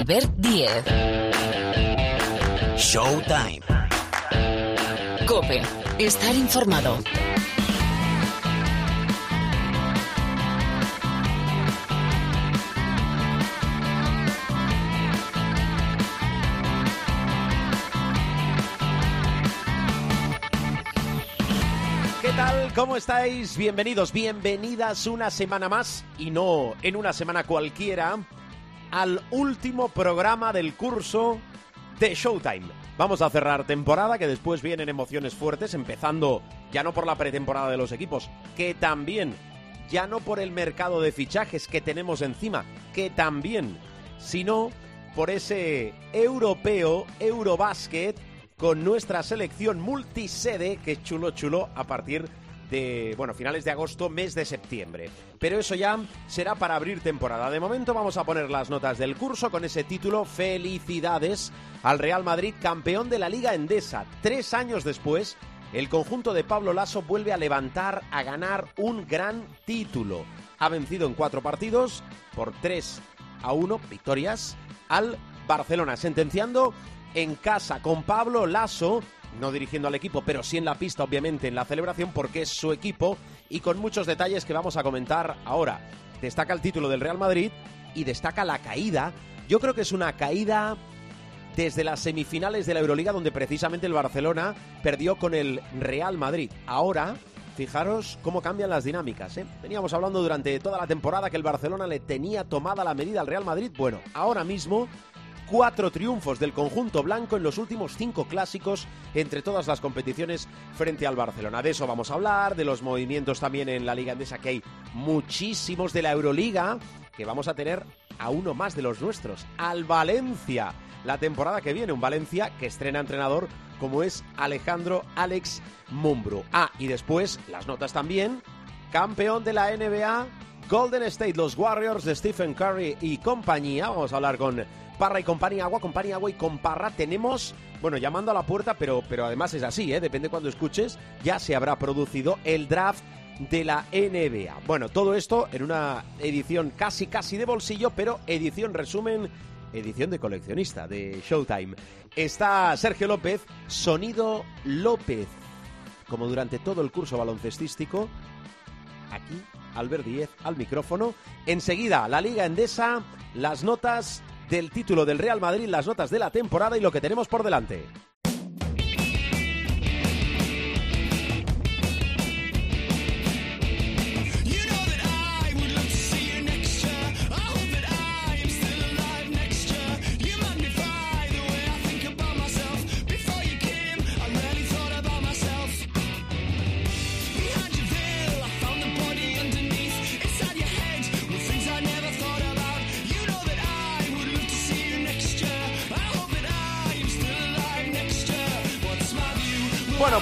Albert Diez. Showtime. Cope. Estar informado. ¿Qué tal? ¿Cómo estáis? Bienvenidos, bienvenidas una semana más, y no en una semana cualquiera, al último programa del curso de Showtime. Vamos a cerrar temporada, que después vienen emociones fuertes, empezando ya no por la pretemporada de los equipos, que también, ya no por el mercado de fichajes que tenemos encima, que también, sino por ese europeo, Eurobasket, con nuestra selección multisede, que chulo chulo, a partir de, bueno, finales de agosto, mes de septiembre. Pero eso ya será para abrir temporada. De momento vamos a poner las notas del curso con ese título. Felicidades al Real Madrid, campeón de la Liga Endesa. Tres años después, el conjunto de Pablo Lasso vuelve a levantar, a ganar un gran título. Ha vencido en cuatro partidos por tres a uno victorias al Barcelona, sentenciando en casa con Pablo Lasso, no dirigiendo al equipo, pero sí en la pista, obviamente, en la celebración, porque es su equipo y con muchos detalles que vamos a comentar ahora. Destaca el título del Real Madrid y destaca la caída. Yo creo que es una caída desde las semifinales de la Euroliga, donde precisamente el Barcelona perdió con el Real Madrid. Ahora, fijaros cómo cambian las dinámicas. ¿eh? Veníamos hablando durante toda la temporada que el Barcelona le tenía tomada la medida al Real Madrid. Bueno, ahora mismo cuatro triunfos del conjunto blanco en los últimos cinco clásicos entre todas las competiciones frente al Barcelona. De eso vamos a hablar, de los movimientos también en la Liga Endesa, que hay muchísimos de la Euroliga, que vamos a tener a uno más de los nuestros, al Valencia, la temporada que viene, un Valencia que estrena entrenador como es Alejandro Alex Mumbro. Ah, y después las notas también, campeón de la NBA, Golden State, los Warriors de Stephen Curry y compañía. Vamos a hablar con Parra y compañía, agua, compañía, agua y con Parra. Tenemos, bueno, llamando a la puerta, pero, pero además es así, ¿eh? depende cuando escuches, ya se habrá producido el draft de la NBA. Bueno, todo esto en una edición casi, casi de bolsillo, pero edición resumen, edición de coleccionista de Showtime. Está Sergio López, Sonido López, como durante todo el curso baloncestístico, aquí Albert Díez al micrófono. Enseguida, la Liga Endesa, las notas del título del Real Madrid, las notas de la temporada y lo que tenemos por delante.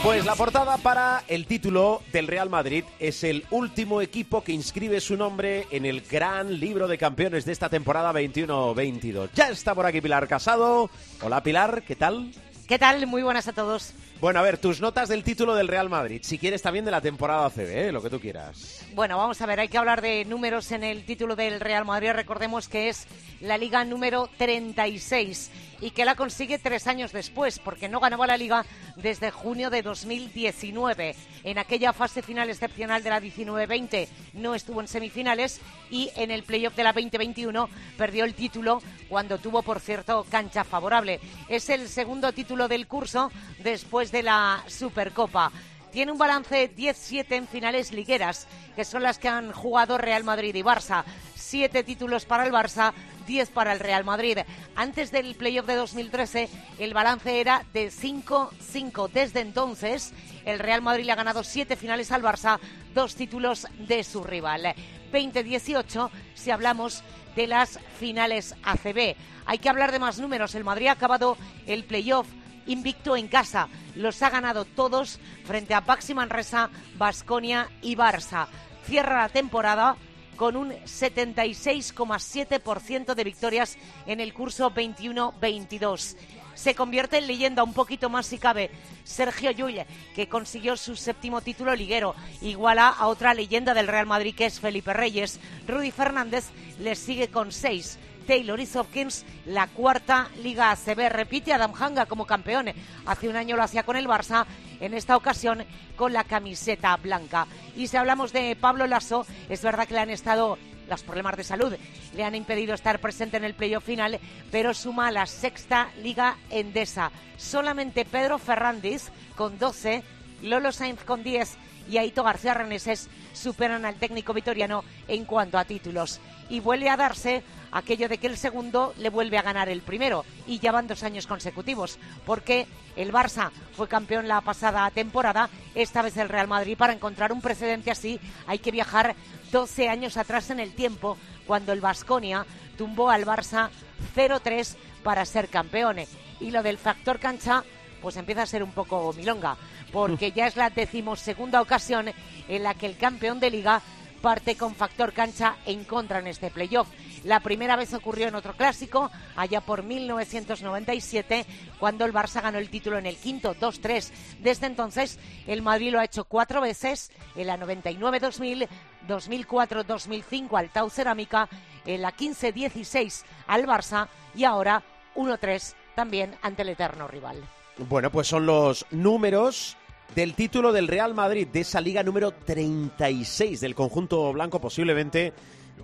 Pues la portada para el título del Real Madrid es el último equipo que inscribe su nombre en el gran libro de campeones de esta temporada 21-22. Ya está por aquí Pilar Casado. Hola Pilar, ¿qué tal? ¿Qué tal? Muy buenas a todos. Bueno, a ver, tus notas del título del Real Madrid. Si quieres también de la temporada CB, ¿eh? lo que tú quieras. Bueno, vamos a ver, hay que hablar de números en el título del Real Madrid. Recordemos que es la liga número 36 y que la consigue tres años después, porque no ganaba la liga desde junio de 2019. En aquella fase final excepcional de la 19-20 no estuvo en semifinales y en el playoff de la 2021 perdió el título cuando tuvo, por cierto, cancha favorable. Es el segundo título del curso después de la Supercopa. Tiene un balance 10-7 en finales ligueras, que son las que han jugado Real Madrid y Barça. Siete títulos para el Barça, 10 para el Real Madrid. Antes del playoff de 2013, el balance era de 5-5. Desde entonces, el Real Madrid le ha ganado siete finales al Barça, dos títulos de su rival. 20-18 si hablamos de las finales ACB. Hay que hablar de más números. El Madrid ha acabado el playoff invicto en casa. Los ha ganado todos frente a Baxi Manresa, Basconia y Barça. Cierra la temporada con un 76,7% de victorias en el curso 21-22. se convierte en leyenda un poquito más si cabe. Sergio Llull, que consiguió su séptimo título liguero, iguala a otra leyenda del Real Madrid que es Felipe Reyes. Rudy Fernández le sigue con seis. Taylor y Hopkins, la cuarta Liga ACB. Repite Adam Hanga como campeón. Hace un año lo hacía con el Barça, en esta ocasión con la camiseta blanca. Y si hablamos de Pablo Lasso, es verdad que le han estado los problemas de salud le han impedido estar presente en el playoff final, pero suma la sexta Liga Endesa. Solamente Pedro Fernández con 12, Lolo Sainz con 10 y Aito García Reneses superan al técnico vitoriano en cuanto a títulos. Y vuelve a darse aquello de que el segundo le vuelve a ganar el primero. Y ya van dos años consecutivos, porque el Barça fue campeón la pasada temporada, esta vez el Real Madrid. Para encontrar un precedente así hay que viajar 12 años atrás en el tiempo, cuando el Vasconia tumbó al Barça 0-3 para ser campeones. Y lo del factor cancha, pues empieza a ser un poco milonga, porque ya es la decimosegunda ocasión en la que el campeón de liga parte con factor cancha en contra en este playoff. La primera vez ocurrió en otro clásico, allá por 1997, cuando el Barça ganó el título en el quinto 2-3. Desde entonces, el Madrid lo ha hecho cuatro veces, en la 99-2000, 2004-2005 al Tau Cerámica, en la 15-16 al Barça y ahora 1-3 también ante el eterno rival. Bueno, pues son los números del título del Real Madrid, de esa liga número 36 del conjunto blanco, posiblemente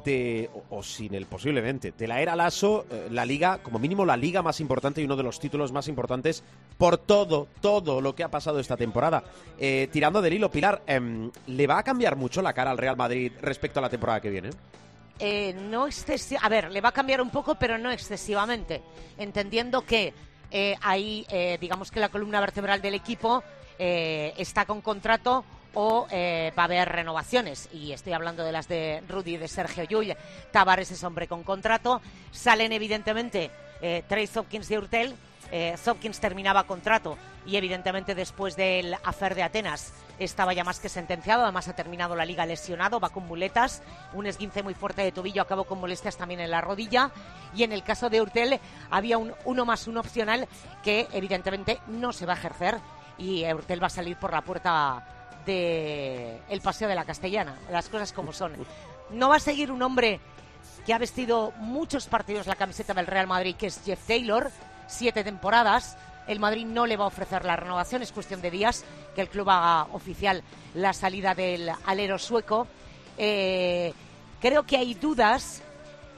de, o, sin el posiblemente, de la era Lasso, eh, la liga, como mínimo la liga más importante y uno de los títulos más importantes por todo, todo lo que ha pasado esta temporada. Eh, tirando del hilo, Pilar, em, ¿le va a cambiar mucho la cara al Real Madrid respecto a la temporada que viene? Eh, no excesivamente, a ver, le va a cambiar un poco, pero no excesivamente, entendiendo que ahí, digamos que la columna vertebral del equipo está con contrato o eh, va a haber renovaciones. Y estoy hablando de las de Rudy de Sergio Llull. Tavares es hombre con contrato. Salen, evidentemente, eh, Hopkins de Urtel. Eh, Hopkins terminaba contrato y, evidentemente, después del afer de Atenas estaba ya más que sentenciado. Además, ha terminado la liga lesionado, va con muletas. Un esguince muy fuerte de tobillo, acabó con molestias también en la rodilla. Y en el caso de Urtel, había un uno más uno opcional que, evidentemente, no se va a ejercer. Y Urtel va a salir por la puerta de el Paseo de la Castellana, las cosas como son. No va a seguir un hombre que ha vestido muchos partidos la camiseta del Real Madrid, que es Jeff Taylor, siete temporadas. El Madrid no le va a ofrecer la renovación, es cuestión de días que el club haga oficial la salida del alero sueco. Eh, creo que hay dudas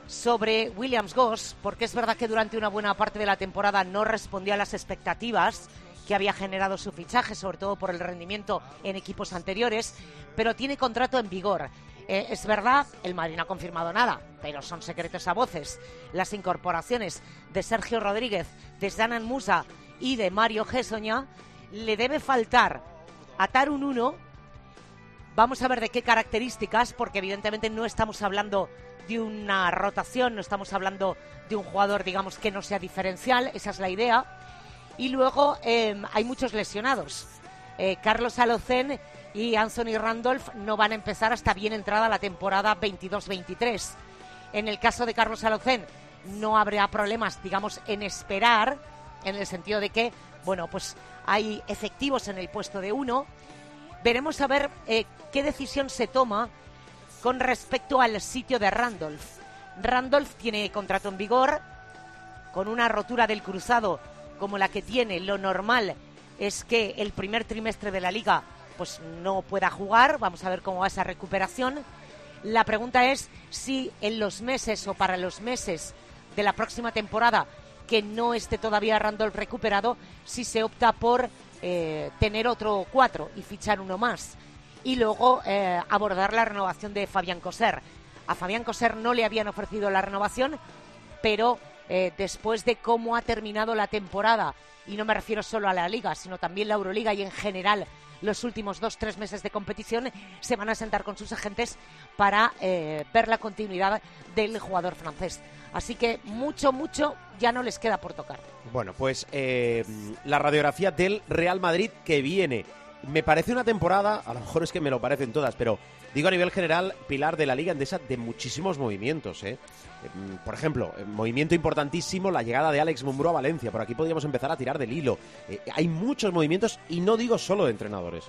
sobre Williams Goss, porque es verdad que durante una buena parte de la temporada no respondió a las expectativas que había generado su fichaje, sobre todo por el rendimiento en equipos anteriores, pero tiene contrato en vigor. Eh, es verdad, el Madrid no ha confirmado nada, pero son secretos a voces. Las incorporaciones de Sergio Rodríguez, de Zanan Musa y de Mario Gessoña le debe faltar atar un uno. Vamos a ver de qué características, porque evidentemente no estamos hablando de una rotación, no estamos hablando de un jugador, digamos, que no sea diferencial, esa es la idea y luego em, hay muchos lesionados. Eh, Carlos Alocen y Anthony Randolph no van a empezar hasta bien entrada la temporada 22-23. En el caso de Carlos Alocen no habrá problemas, digamos, en esperar, en el sentido de que, bueno, pues hay efectivos en el puesto de uno. Veremos a ver eh, qué decisión se toma con respecto al sitio de Randolph. Randolph tiene contrato en vigor, con una rotura del cruzado como la que tiene, lo normal es que el primer trimestre de la liga pues no pueda jugar. Vamos a ver cómo va esa recuperación. La pregunta es si en los meses o para los meses de la próxima temporada que no esté todavía Randolph recuperado, si se opta por eh, tener otro cuatro y fichar uno más. Y luego eh, abordar la renovación de Fabián Coser. A Fabián Coser no le habían ofrecido la renovación, pero eh, después de cómo ha terminado la temporada, y no me refiero solo a la Liga, sino también la Euroliga y en general los últimos dos, tres meses de competición, se van a sentar con sus agentes para eh, ver la continuidad del jugador francés. Así que mucho, mucho ya no les queda por tocar. Bueno, pues eh, la radiografía del Real Madrid que viene me parece una temporada, a lo mejor es que me lo parecen todas, pero digo a nivel general, pilar de la Liga Endesa de muchísimos movimientos. ¿eh? Mm, por ejemplo, eh, movimiento importantísimo, la llegada de Alex Mumbrú a Valencia. Por aquí podríamos empezar a tirar del hilo. Eh, hay muchos movimientos y no digo solo de entrenadores.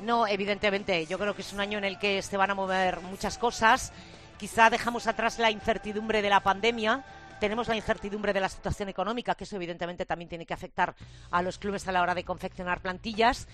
No, evidentemente. Yo creo que es un año en el que se van a mover muchas cosas. Quizá dejamos atrás la incertidumbre de la pandemia tenemos la incertidumbre de la situación económica, que eso evidentemente también tiene que afectar a los clubes a la hora de confeccionar plantillas,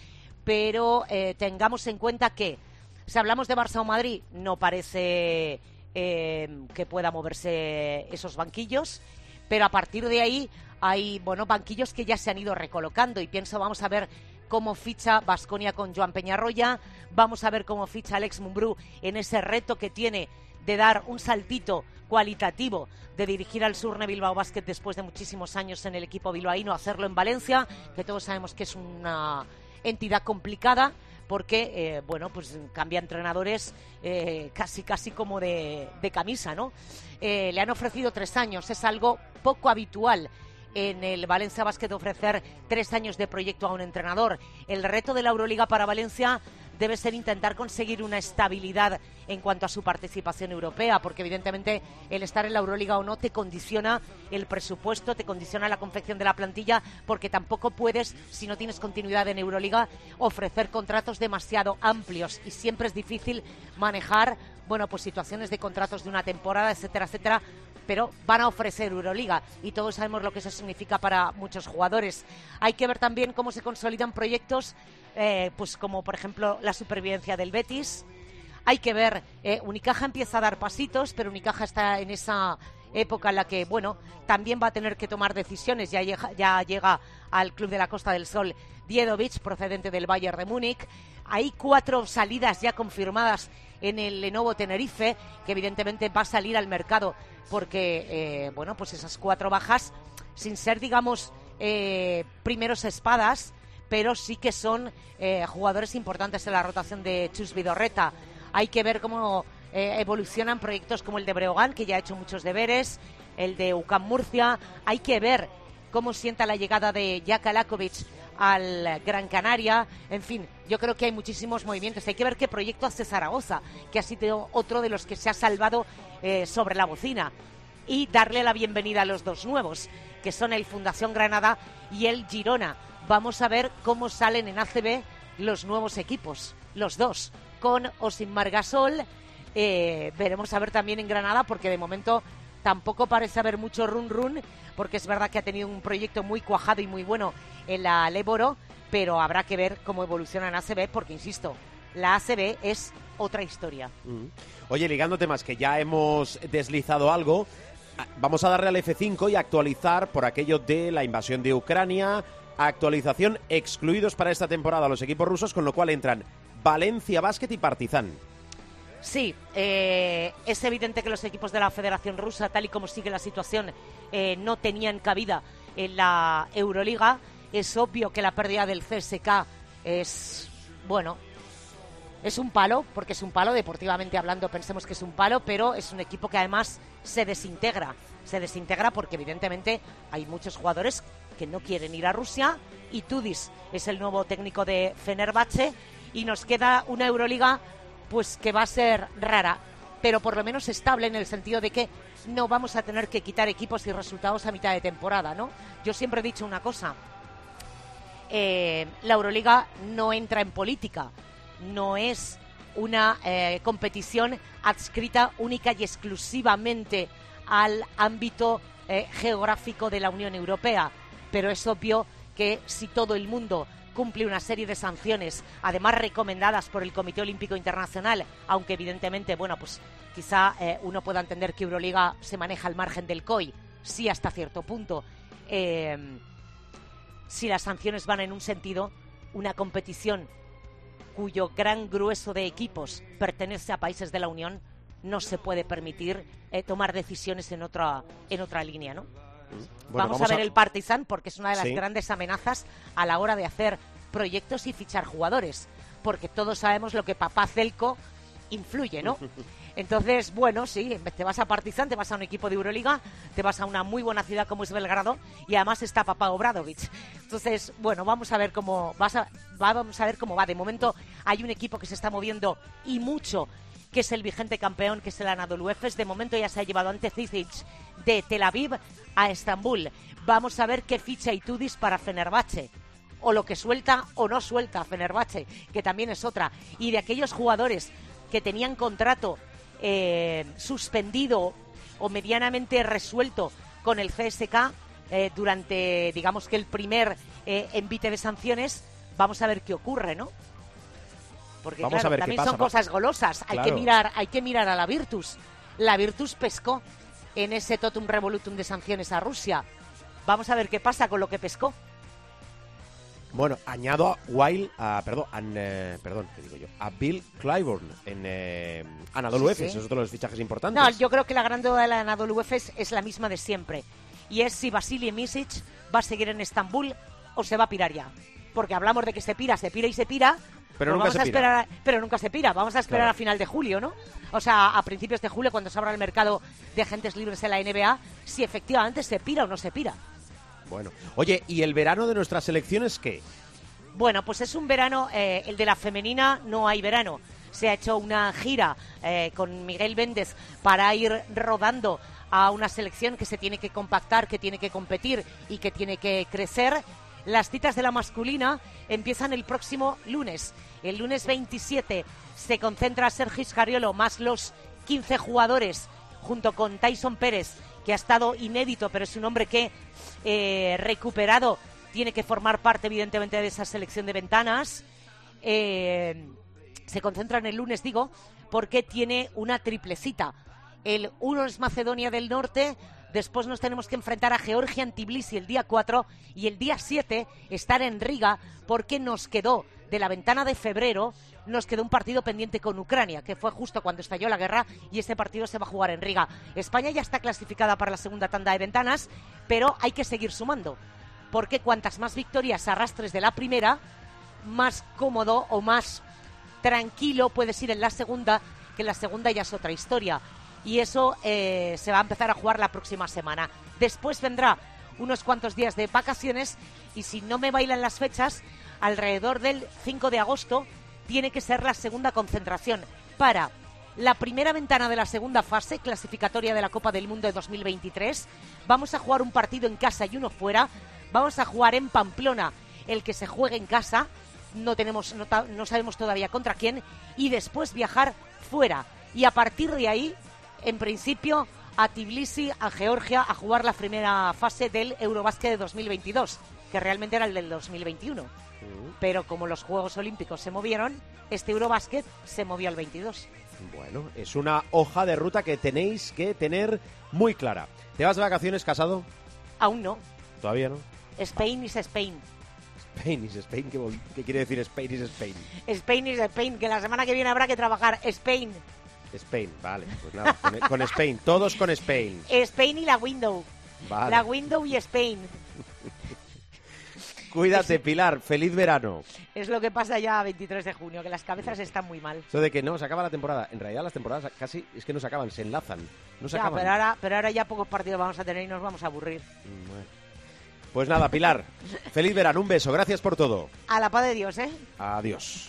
pero eh, tengamos en cuenta que si hablamos de Barça o Madrid, no parece eh, que pueda moverse esos banquillos, pero a partir de ahí hay bueno banquillos que ya se han ido recolocando. Y pienso vamos a ver cómo ficha Vasconia con Joan Peñarroya, vamos a ver cómo ficha Alex Mumbrú en ese reto que tiene de dar un saltito cualitativo de dirigir al Surne Bilbao Basket después de muchísimos años en el equipo bilbaíno, hacerlo en Valencia, que todos sabemos que es una entidad complicada porque, eh, bueno, pues cambia entrenadores eh, casi, casi como de, camisa, ¿no? Eh, le han ofrecido tres años, es algo poco habitual en el Valencia Basket ofrecer tres años de proyecto a un entrenador. El reto de la Euroliga para Valencia debe ser intentar conseguir una estabilidad en cuanto a su participación europea, porque evidentemente el estar en la Euroliga o no te condiciona el presupuesto, te condiciona la confección de la plantilla, porque tampoco puedes, si no tienes continuidad en Euroliga, ofrecer contratos demasiado amplios. Y siempre es difícil manejar, bueno, pues situaciones de contratos de una temporada, etcétera, etcétera, pero van a ofrecer Euroliga y todos sabemos lo que eso significa para muchos jugadores. Hay que ver también cómo se consolidan proyectos eh, pues como por ejemplo la supervivencia del Betis. Hay que ver, eh, Unicaja empieza a dar pasitos, pero Unicaja está en esa época en la que, bueno, también va a tener que tomar decisiones. Ya llega, ya llega al Club de la Costa del Sol Diedovic, procedente del Bayern de Múnich. Hay cuatro salidas ya confirmadas en el Lenovo Tenerife, que evidentemente va a salir al mercado porque, eh, bueno, pues esas cuatro bajas, sin ser, digamos, primeros espadas, pero sí que son eh, jugadores importantes en la rotación de Chus Vidorreta. Hay que ver cómo eh, evolucionan proyectos como el de Breogán, que ya ha hecho muchos deberes, el de UCAM Murcia. Hay que ver cómo sienta la llegada de Jaka Lakovic al Gran Canaria. En fin, yo creo que hay muchísimos movimientos. Hay que ver qué proyecto hace Zaragoza, que ha sido otro de los que se ha salvado eh, sobre la bocina. Y darle la bienvenida a los dos nuevos, que son el Fundación Granada y el Girona vamos a ver cómo salen en ACB los nuevos equipos, los dos, con o sin Margasol. Eh, veremos a ver también en Granada, porque de momento tampoco parece haber mucho run run, porque es verdad que ha tenido un proyecto muy cuajado y muy bueno en la Leboro, pero habrá que ver cómo evoluciona en ACB, porque insisto, la ACB es otra historia. Oye, ligando temas que ya hemos deslizado algo, ah, vamos a darle al F5 y actualizar por aquello de la invasión de Ucrania, actualización excluidos para esta temporada los equipos rusos, con lo cual entran Valencia Basket y Partizan. Sí, eh, es evidente que los equipos de la Federación Rusa, tal y como sigue la situación, eh, no tenían cabida en la Euroliga. Es obvio que la pérdida del CSK es, bueno, es un palo, porque es un palo, deportivamente hablando pensemos que es un palo, pero es un equipo que además se desintegra. Se desintegra porque evidentemente hay muchos jugadores que no quieren ir a Rusia y Tudis es el nuevo técnico de Fenerbahce y nos queda una Euroliga pues que va a ser rara, pero por lo menos estable en el sentido de que no vamos a tener que quitar equipos y resultados a mitad de temporada, ¿no? Yo siempre he dicho una cosa, eh, la Euroliga no entra en política, no es una eh, competición adscrita única y exclusivamente al ámbito eh, geográfico de la Unión Europea pero es obvio que si todo el mundo cumple una serie de sanciones, además recomendadas por el Comité Olímpico Internacional, aunque evidentemente, bueno, pues quizá eh, uno pueda entender que Euroliga se maneja al margen del COI, sí hasta cierto punto. Eh, si las sanciones van en un sentido, una competición cuyo gran grueso de equipos pertenece a países de la Unión, no se puede permitir eh, tomar decisiones en otra, en otra línea, ¿no? Vamos, a ver el Partizan porque es una de las grandes amenazas a la hora de hacer proyectos y fichar jugadores, porque todos sabemos lo que papá Celco influye, ¿no? Entonces, bueno, sí, te vas a Partizan, te vas a un equipo de Euroliga, te vas a una muy buena ciudad como es Belgrado y además está Papá Obradovic. Entonces, bueno, vamos a ver cómo vas a, vamos a ver cómo va. De momento hay un equipo que se está moviendo y mucho que es el vigente campeón, que es el Anadolu Efes. De momento ya se ha llevado ante Zizic de Tel Aviv a Estambul. Vamos a ver qué ficha Itudis para Fenerbahce o lo que suelta o no suelta Fenerbahce, que también es otra. Y de aquellos jugadores que tenían contrato eh, suspendido o medianamente resuelto con el CSK eh, durante, digamos que el primer eh, envite de sanciones, vamos a ver qué ocurre, ¿no? Porque Vamos a ver qué también pasa, son cosas golosas. Hay que Claro. mirar, hay que mirar a la Virtus. La Virtus pescó en ese totum revolutum de sanciones a Rusia. Vamos a ver qué pasa con lo que pescó. Bueno, añado a Wild, a, perdón, a, eh, perdón, ¿qué digo yo? A Bill Clyburn en eh, Anadolu Sí, Efes, sí. es otro de los fichajes importantes. No, yo creo que la gran duda de la Anadolu Efes es la misma de siempre. Y es si Vasily Misic va a seguir en Estambul o se va a pirar ya. Porque hablamos de que se pira, se pira y se pira. Pero pues nunca vamos se a pira. esperar a- pero nunca se pira. Vamos a esperar Claro. a final de julio, ¿no? O sea, a principios de julio, cuando se abra el mercado de agentes libres en la NBA, si efectivamente se pira o no se pira. Bueno, oye, ¿y el verano de nuestras selecciones qué? Bueno, pues es un verano, eh, el de la femenina no hay verano. Se ha hecho una gira eh, con Miguel Méndez para ir rodando a una selección que se tiene que compactar, que tiene que competir y que tiene que crecer. Las citas de la masculina empiezan el próximo lunes. El lunes 27 se concentra Sergio Scariolo más los 15 jugadores junto con Tyson Pérez, que ha estado inédito, pero es un hombre que eh, recuperado tiene que formar parte, evidentemente, de esa selección de ventanas. Eh, se concentran el lunes, digo, porque tiene una triplecita. El uno es Macedonia del Norte, después nos tenemos que enfrentar a Georgia en Tbilisi el día 4 y el día 7 estar en Riga porque nos quedó de la ventana de febrero, nos quedó un partido pendiente con Ucrania, que fue justo cuando estalló la guerra y ese partido se va a jugar en Riga. España ya está clasificada para la segunda tanda de ventanas, pero hay que seguir sumando, porque cuantas más victorias arrastres de la primera, más cómodo o más tranquilo puedes ir en la segunda, que la segunda ya es otra historia. Y eso eh, se va a empezar a jugar la próxima semana. Después vendrá unos cuantos días de vacaciones y si no me bailan las fechas, alrededor del 5 de agosto tiene que ser la segunda concentración para la primera ventana de la segunda fase clasificatoria de la Copa del Mundo de 2023. Vamos a jugar un partido en casa y uno fuera. Vamos a jugar en Pamplona el que se juegue en casa. No tenemos, no, sabemos todavía contra quién y después viajar fuera y a partir de ahí, en principio, a Tbilisi, a Georgia, a jugar la primera fase del Eurobásquet de 2022, que realmente era el del 2021. Pero como los Juegos Olímpicos se movieron, este Eurobásquet se movió al 22. Bueno, es una hoja de ruta que tenéis que tener muy clara. ¿Te vas de vacaciones casado? Aún no. Todavía no. Spain is Spain. Spain is Spain, ¿qué, qué quiere decir Spain is Spain? Spain is Spain, que la semana que viene habrá que trabajar. Spain. Spain, vale, pues nada, con, con Spain, todos con Spain. Spain y la Window. Vale. La Window y Spain. Cuídate, Pilar, feliz verano. Es lo que pasa ya a 23 de junio, que las cabezas están muy mal. Eso de que no, se acaba la temporada. En realidad las temporadas casi es que no se acaban, se enlazan. No se Ya, acaban. pero ahora, pero ahora ya pocos partidos vamos a tener y nos vamos a aburrir. Bueno. Pues nada, Pilar, feliz verano, un beso, gracias por todo. A la paz de Dios, ¿eh? Adiós.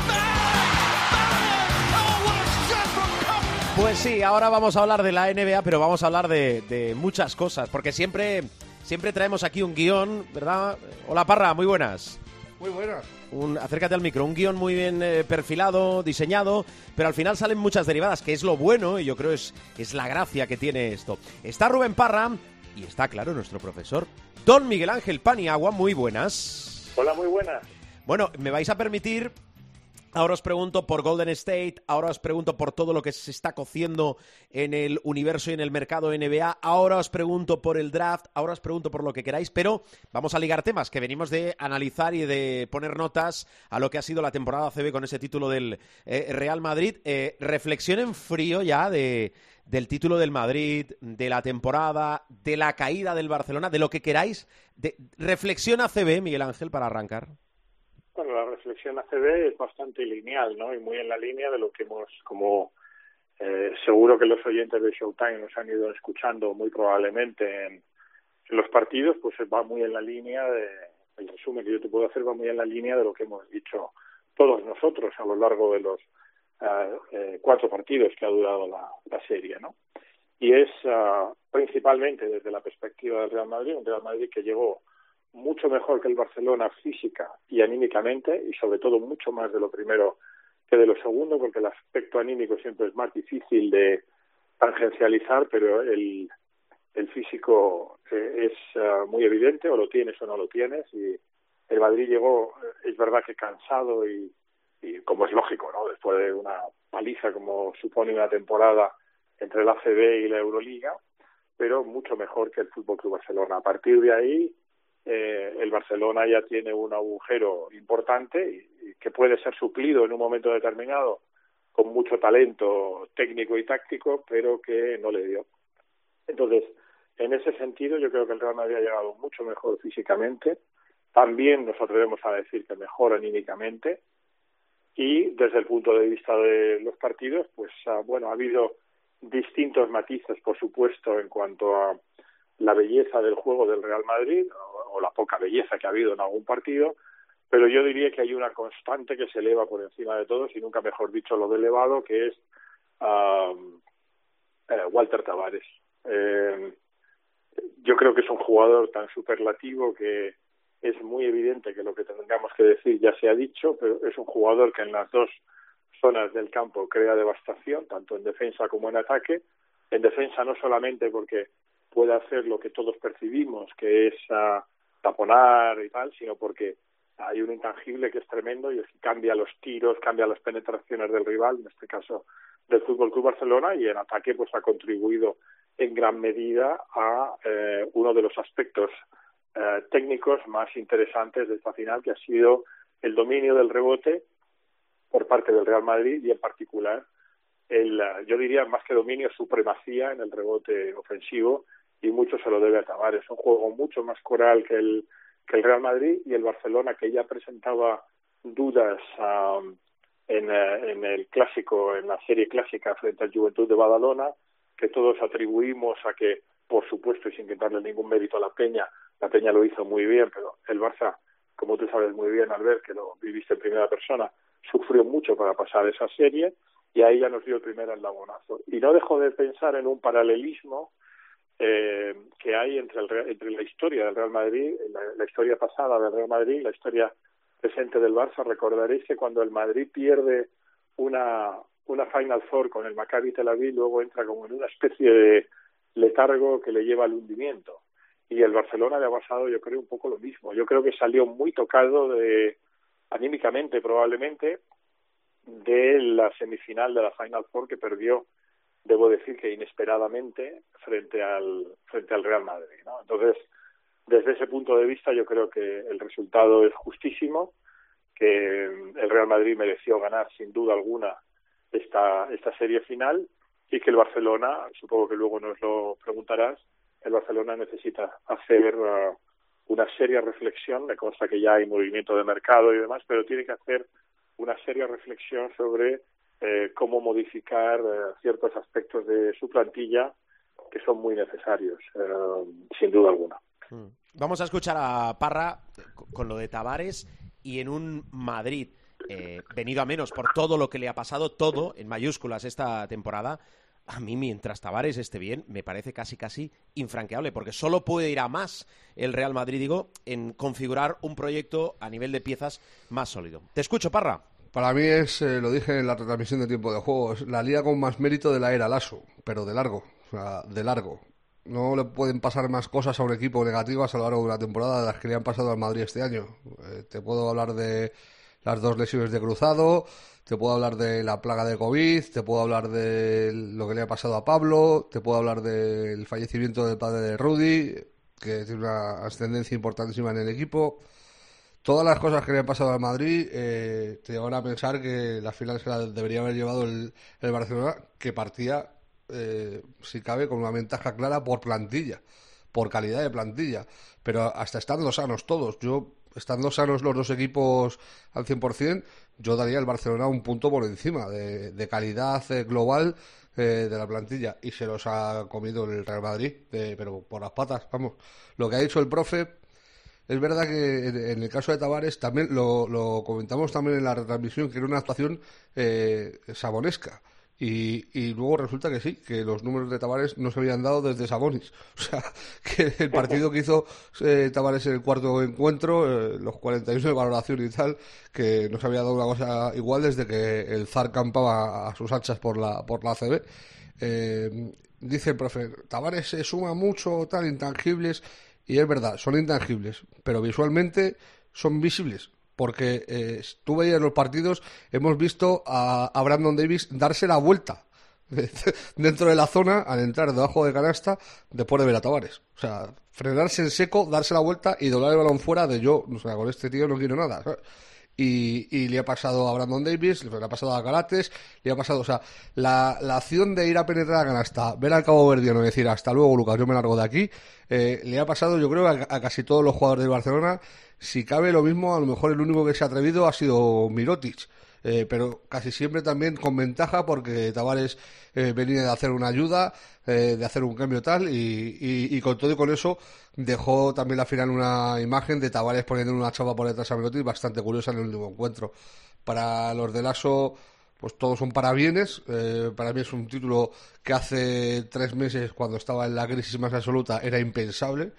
Pues sí, ahora vamos a hablar de la NBA, pero vamos a hablar de, de muchas cosas, porque siempre, siempre traemos aquí un guion, ¿verdad? Hola Parra, muy buenas. Muy buenas. Un, acércate al micro, un guion muy bien eh, perfilado, diseñado, pero al final salen muchas derivadas, que es lo bueno y yo creo es, es la gracia que tiene esto. Está Rubén Parra y está, claro, nuestro profesor, Don Miguel Ángel Paniagua, muy buenas. Hola, muy buenas. Bueno, me vais a permitir Ahora os pregunto por Golden State, ahora os pregunto por todo lo que se está cociendo en el universo y en el mercado NBA, ahora os pregunto por el draft, ahora os pregunto por lo que queráis, pero vamos a ligar temas que venimos de analizar y de poner notas a lo que ha sido la temporada CB con ese título del eh, Real Madrid. Eh, reflexión en frío ya de, del título del Madrid, de la temporada, de la caída del Barcelona, de lo que queráis. De, reflexión ACB, Miguel Ángel, para arrancar. Bueno, la reflexión ACB es bastante lineal, ¿no? Y muy en la línea de lo que hemos, como eh, seguro que los oyentes de Showtime nos han ido escuchando muy probablemente en, los partidos, pues va muy en la línea de, el resumen que yo te puedo hacer va muy en la línea de lo que hemos dicho todos nosotros a lo largo de los uh, cuatro partidos que ha durado la, la serie, ¿no? Y es uh, principalmente desde la perspectiva del Real Madrid, un Real Madrid que llegó mucho mejor que el Barcelona física y anímicamente y sobre todo mucho más de lo primero que de lo segundo porque el aspecto anímico siempre es más difícil de tangencializar pero el, el físico eh, es uh, muy evidente o lo tienes o no lo tienes y el Madrid llegó eh, es verdad que cansado y, y como es lógico no después de una paliza como supone una temporada entre la CB y la Euroliga pero mucho mejor que el Fútbol Club Barcelona. A partir de ahí eh, el Barcelona ya tiene un agujero importante y, que puede ser suplido en un momento determinado con mucho talento técnico y táctico, pero que no le dio. Entonces, en ese sentido, yo creo que el Real Madrid ha llegado mucho mejor físicamente, también nos atrevemos a decir que mejor anímicamente, y desde el punto de vista de los partidos, pues uh, bueno, ha habido distintos matices, por supuesto, en cuanto a la belleza del juego del Real Madrid o, la poca belleza que ha habido en algún partido, pero yo diría que hay una constante que se eleva por encima de todos y nunca mejor dicho lo de elevado, que es eh, Walter Tavares. Eh, yo creo que es un jugador tan superlativo que es muy evidente que lo que tengamos que decir ya se ha dicho, pero es un jugador que en las dos zonas del campo crea devastación, tanto en defensa como en ataque. En defensa no solamente porque puede hacer lo que todos percibimos, que es uh, taponar y tal, sino porque hay un intangible que es tremendo y es que cambia los tiros, cambia las penetraciones del rival, en este caso del Fútbol Club Barcelona, y en ataque pues ha contribuido en gran medida a eh, uno de los aspectos eh, técnicos más interesantes de esta final, que ha sido el dominio del rebote por parte del Real Madrid y en particular el, yo diría más que dominio, supremacía en el rebote ofensivo y mucho se lo debe a. Es un juego mucho más coral que el, que el Real Madrid y el Barcelona, que ya presentaba dudas um, en, uh, en el clásico, en la serie clásica frente al Juventud de Badalona, que todos atribuimos a que, por supuesto, y sin quitarle ningún mérito a la Peña, la Peña lo hizo muy bien, pero el Barça, como tú sabes muy bien, al ver que lo viviste en primera persona, sufrió mucho para pasar esa serie y ahí ya nos dio el primer eslabonazo. Y no dejo de pensar en un paralelismo eh, que hay entre, el, entre la historia del Real Madrid, la, historia pasada del Real Madrid la historia presente del Barça. Recordaréis que cuando el Madrid pierde una, una Final Four con el Maccabi Tel Aviv, luego entra como en una especie de letargo que le lleva al hundimiento. Y el Barcelona le ha pasado, yo creo, un poco lo mismo. Yo creo que salió muy tocado de anímicamente, probablemente, de la semifinal de la Final Four que perdió debo decir que inesperadamente frente al frente al Real Madrid ¿no? entonces desde ese punto de vista yo creo que el resultado es justísimo que el Real Madrid mereció ganar sin duda alguna esta esta serie final y que el Barcelona supongo que luego nos lo preguntarás el Barcelona necesita hacer uh, una seria reflexión me consta que ya hay movimiento de mercado y demás pero tiene que hacer una seria reflexión sobre eh, cómo modificar eh, ciertos aspectos de su plantilla que son muy necesarios, eh, sin duda alguna. Vamos a escuchar a Parra con lo de Tavares y en un Madrid eh, venido a menos por todo lo que le ha pasado, todo en mayúsculas esta temporada. A mí, mientras Tavares esté bien, me parece casi casi infranqueable, porque solo puede ir a más el Real Madrid, digo, en configurar un proyecto a nivel de piezas más sólido. Te escucho, Parra. Para mí es, eh, lo dije en la retransmisión de tiempo de juego, es la liga con más mérito de la era Lasso, pero de largo, o sea, de largo. No le pueden pasar más cosas a un equipo negativas a lo largo de una temporada de las que le han pasado al Madrid este año. Eh, te puedo hablar de las dos lesiones de cruzado, te puedo hablar de la plaga de COVID, te puedo hablar de lo que le ha pasado a Pablo, te puedo hablar del fallecimiento del padre de Rudy, que tiene una ascendencia importantísima en el equipo. Todas las cosas que le han pasado al Madrid eh, te llevan a pensar que la final se la debería haber llevado el, el Barcelona, que partía, eh, si cabe, con una ventaja clara por plantilla, por calidad de plantilla. Pero hasta estando sanos todos, yo estando sanos los dos equipos al 100%, yo daría al Barcelona un punto por encima de, calidad eh, global eh, de la plantilla y se los ha comido el Real Madrid, pero por las patas, vamos. Lo que ha dicho el profe, es verdad que en el caso de Tavares también lo, lo comentamos también en la retransmisión, que era una actuación eh, sabonesca. Y, y luego resulta que sí, que los números de Tavares no se habían dado desde Sabonis. O sea, que el partido que hizo eh, Tavares en el cuarto encuentro, eh, los 41 de valoración y tal, que no se había dado una cosa igual desde que el Zar campaba a sus anchas por la, por la ACB. Eh, dice el profe, Tavares se suma mucho, tal, intangibles, y es verdad, son intangibles, pero visualmente son visibles. Porque eh, tú veías los partidos, hemos visto a, a Brandon Davis darse la vuelta dentro de la zona al entrar debajo de canasta después de ver a Tavares. O sea, frenarse en seco, darse la vuelta y doblar el balón fuera de yo, o sea, con este tío no quiero nada. ¿sabes? Y, y le ha pasado a Brandon Davis, le ha pasado a Galates, le ha pasado, o sea, la, la acción de ir a penetrar a canasta, ver al cabo verdiano y decir hasta luego Lucas, yo me largo de aquí, eh, le ha pasado yo creo a, a casi todos los jugadores de Barcelona. Si cabe lo mismo, a lo mejor el único que se ha atrevido ha sido Mirotic. Eh, pero casi siempre también con ventaja porque Tavares eh, venía de hacer una ayuda, eh, de hacer un cambio tal y, y- y con todo y con eso dejó también al final una imagen de Tavares poniendo una chapa por detrás a Mirotic bastante curiosa en el último encuentro. Para los de Lasso pues todos son parabienes. Eh, para mí es un título que hace tres meses, cuando estaba en la crisis más absoluta, era impensable.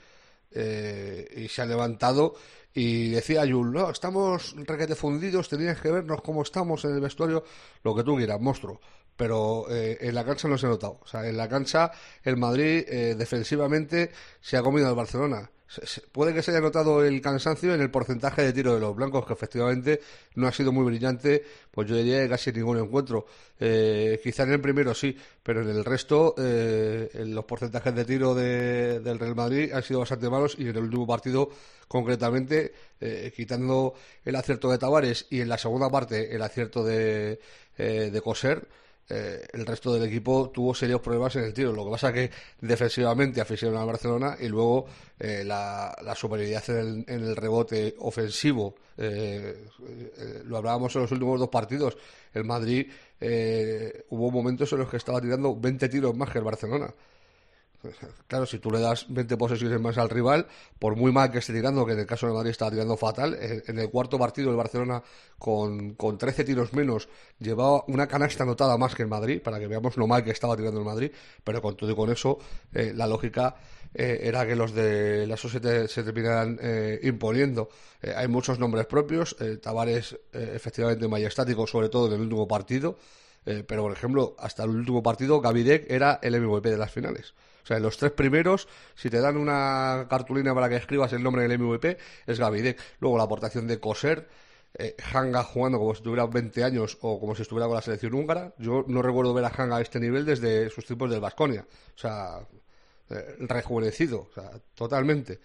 Eh, y se ha levantado y decía Yul, no, estamos requete fundidos, tenías que vernos cómo estamos en el vestuario, lo que tú quieras, monstruo. Pero eh, en la cancha no se ha notado. O sea, en la cancha el Madrid eh, defensivamente se ha comido al Barcelona. Puede que se haya notado el cansancio en el porcentaje de tiro de los blancos, que efectivamente no ha sido muy brillante, pues yo diría que casi ningún encuentro. Eh, quizá en el primero sí, pero en el resto eh, en los porcentajes de tiro de- del Real Madrid han sido bastante malos y en el último partido concretamente, eh, quitando el acierto de Tavares y en la segunda parte el acierto de, eh, de Coser, eh, el resto del equipo tuvo serios problemas en el tiro. Lo que pasa que defensivamente aficionaron al Barcelona y luego eh, la, superioridad en el, en el rebote ofensivo. eh, eh, lo hablábamos en los últimos dos partidos. El Madrid hubo momentos en los que estaba tirando 20 tiros más que el Barcelona. Claro, si tú le das 20 posesiones más al rival, por muy mal que esté tirando, que en el caso de Madrid estaba tirando fatal, en, el cuarto partido el Barcelona con, con 13 tiros menos llevaba una canasta anotada más que el Madrid, para que veamos lo mal que estaba tirando el Madrid, pero con todo y con eso, eh, la lógica eh, era que los de la Sociedad se terminaran eh, imponiendo. Eh, hay muchos nombres propios, eh, Tavares eh, efectivamente majestático, sobre todo en el último partido, pero, por ejemplo, hasta el último partido, Gavidec era el MVP de las finales. O sea, en los tres primeros, si te dan una cartulina para que escribas el nombre del MVP, es Gavidec. Luego la aportación de Coser, eh, Hanga jugando como si tuviera 20 años o como si estuviera con la selección húngara. Yo no recuerdo ver a Hanga a este nivel desde sus tiempos del Vasconia. O sea, eh, rejuvenecido, o sea, totalmente.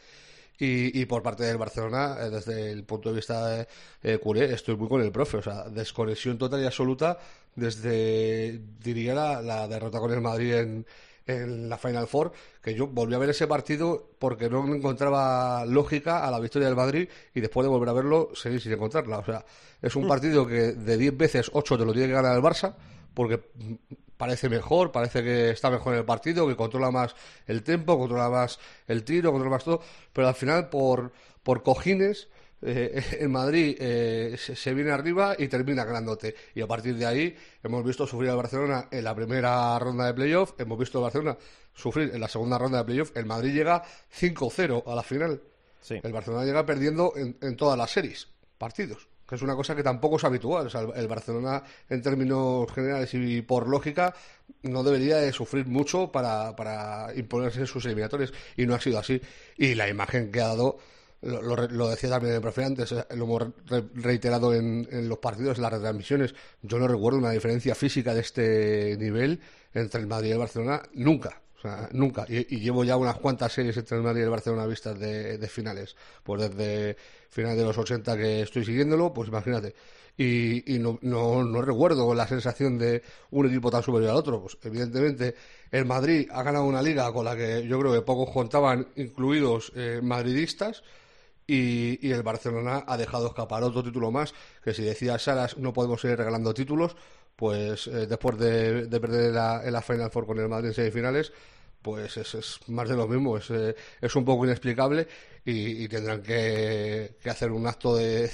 Y, y por parte del Barcelona, eh, desde el punto de vista de eh, Curé, estoy muy con el profe. O sea, desconexión total y absoluta desde, diría, la, la derrota con el Madrid en, en la Final Four, que yo volví a ver ese partido porque no encontraba lógica a la victoria del Madrid y después de volver a verlo seguí sin encontrarla. O sea, es un partido que de 10 veces 8 te lo tiene que ganar el Barça porque mm, parece mejor, parece que está mejor en el partido, que controla más el tempo, controla más el tiro, controla más todo, pero al final por, por cojines eh, el Madrid eh, se, viene arriba y termina ganándote. Y a partir de ahí hemos visto sufrir al Barcelona en la primera ronda de playoff, hemos visto al Barcelona sufrir en la segunda ronda de playoff. El Madrid llega 5-0 a la final. Sí. El Barcelona llega perdiendo en, en todas las series, partidos. Que es una cosa que tampoco es habitual. O sea, el, el Barcelona, en términos generales y por lógica, no debería de sufrir mucho para, para imponerse en sus eliminatorios. Y no ha sido así. Y la imagen que ha dado lo, lo, lo decía también el profe antes, eh, lo hemos re- reiterado en, en los partidos, en las retransmisiones. Yo no recuerdo una diferencia física de este nivel entre el Madrid y el Barcelona nunca. O sea, nunca. Y, y llevo ya unas cuantas series entre el Madrid y el Barcelona vistas de, de finales. Pues desde finales de los 80 que estoy siguiéndolo, pues imagínate. Y, y no, no, no recuerdo la sensación de un equipo tan superior al otro. Pues evidentemente el Madrid ha ganado una liga con la que yo creo que pocos contaban, incluidos eh, madridistas. Y, y el Barcelona ha dejado escapar otro título más, que si decía Saras no podemos seguir regalando títulos, pues eh, después de, de perder la, en la Final Four con el Madrid en semifinales, pues es, más de lo mismo, es, eh, es un poco inexplicable y, tendrán que, hacer un acto de,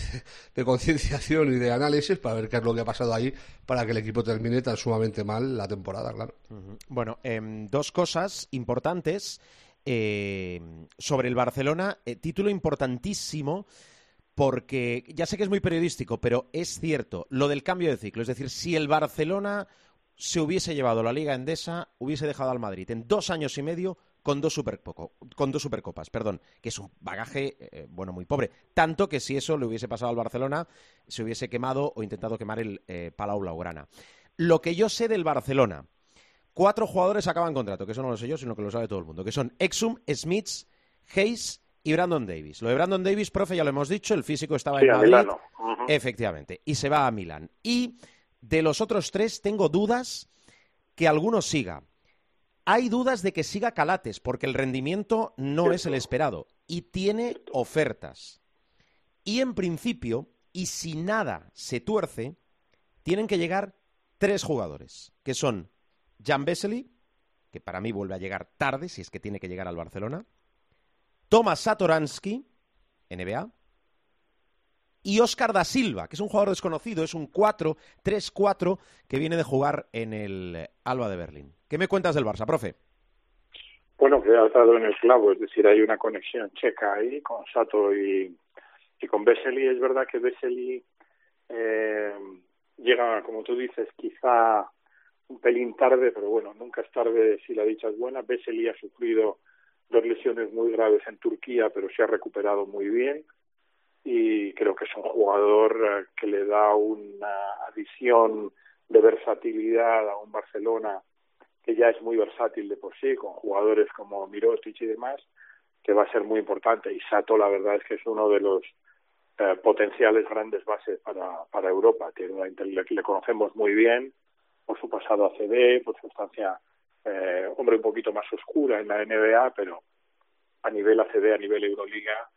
de concienciación y de análisis para ver qué es lo que ha pasado ahí para que el equipo termine tan sumamente mal la temporada, claro. Bueno, em, dos cosas importantes eh, sobre el Barcelona. Eh, título importantísimo porque ya sé que es muy periodístico, pero es cierto lo del cambio de ciclo. Es decir, si el Barcelona se hubiese llevado la Liga Endesa, hubiese dejado al Madrid en dos años y medio con dos, superpoco- con dos supercopas, perdón, que es un bagaje, eh, bueno, muy pobre. Tanto que si eso le hubiese pasado al Barcelona, se hubiese quemado o intentado quemar el Palau Blaugrana. Lo que yo sé del Barcelona, cuatro jugadores acaban contrato, que eso no lo sé yo, sino que lo sabe todo el mundo, que son Exum, Smiths, Hayes y Brandon Davis. Lo de Brandon Davis, profe, ya lo hemos dicho, el físico estaba Sí, en Madrid. Efectivamente, y se va a Milán. Y de los otros tres tengo dudas que alguno siga. Hay dudas de que siga Calates, porque el rendimiento no es el esperado y tiene ofertas. Y en principio, y si nada se tuerce, tienen que llegar tres jugadores, que son Jan Vesely, que para mí vuelve a llegar tarde, si es que tiene que llegar al Barcelona, Tomas Satoransky, NBA, y Óscar da Silva, que es un jugador desconocido, es un 4-3-4 que viene de jugar en el Alba de Berlín. ¿Qué me cuentas del Barça, profe? Bueno, que ha dado en el clavo, es decir, hay una conexión checa ahí con Sato y, y con Vesely. Es verdad que Vesely eh, llega, como tú dices, quizá un pelín tarde, pero bueno, nunca es tarde si la dicha es buena. Vesely ha sufrido dos lesiones muy graves en Turquía, pero se ha recuperado muy bien y creo que es un jugador eh, que le da una adición de versatilidad a un Barcelona que ya es muy versátil de por sí, con jugadores como Mirotic y demás, que va a ser muy importante. Y Sato, la verdad es que es uno de los eh, potenciales grandes bases para, para Europa. Tiene una, le, le conocemos muy bien por su pasado ACB, por su estancia, eh, hombre, un poquito más oscura en la NBA, pero a nivel ACB, a nivel Euroliga,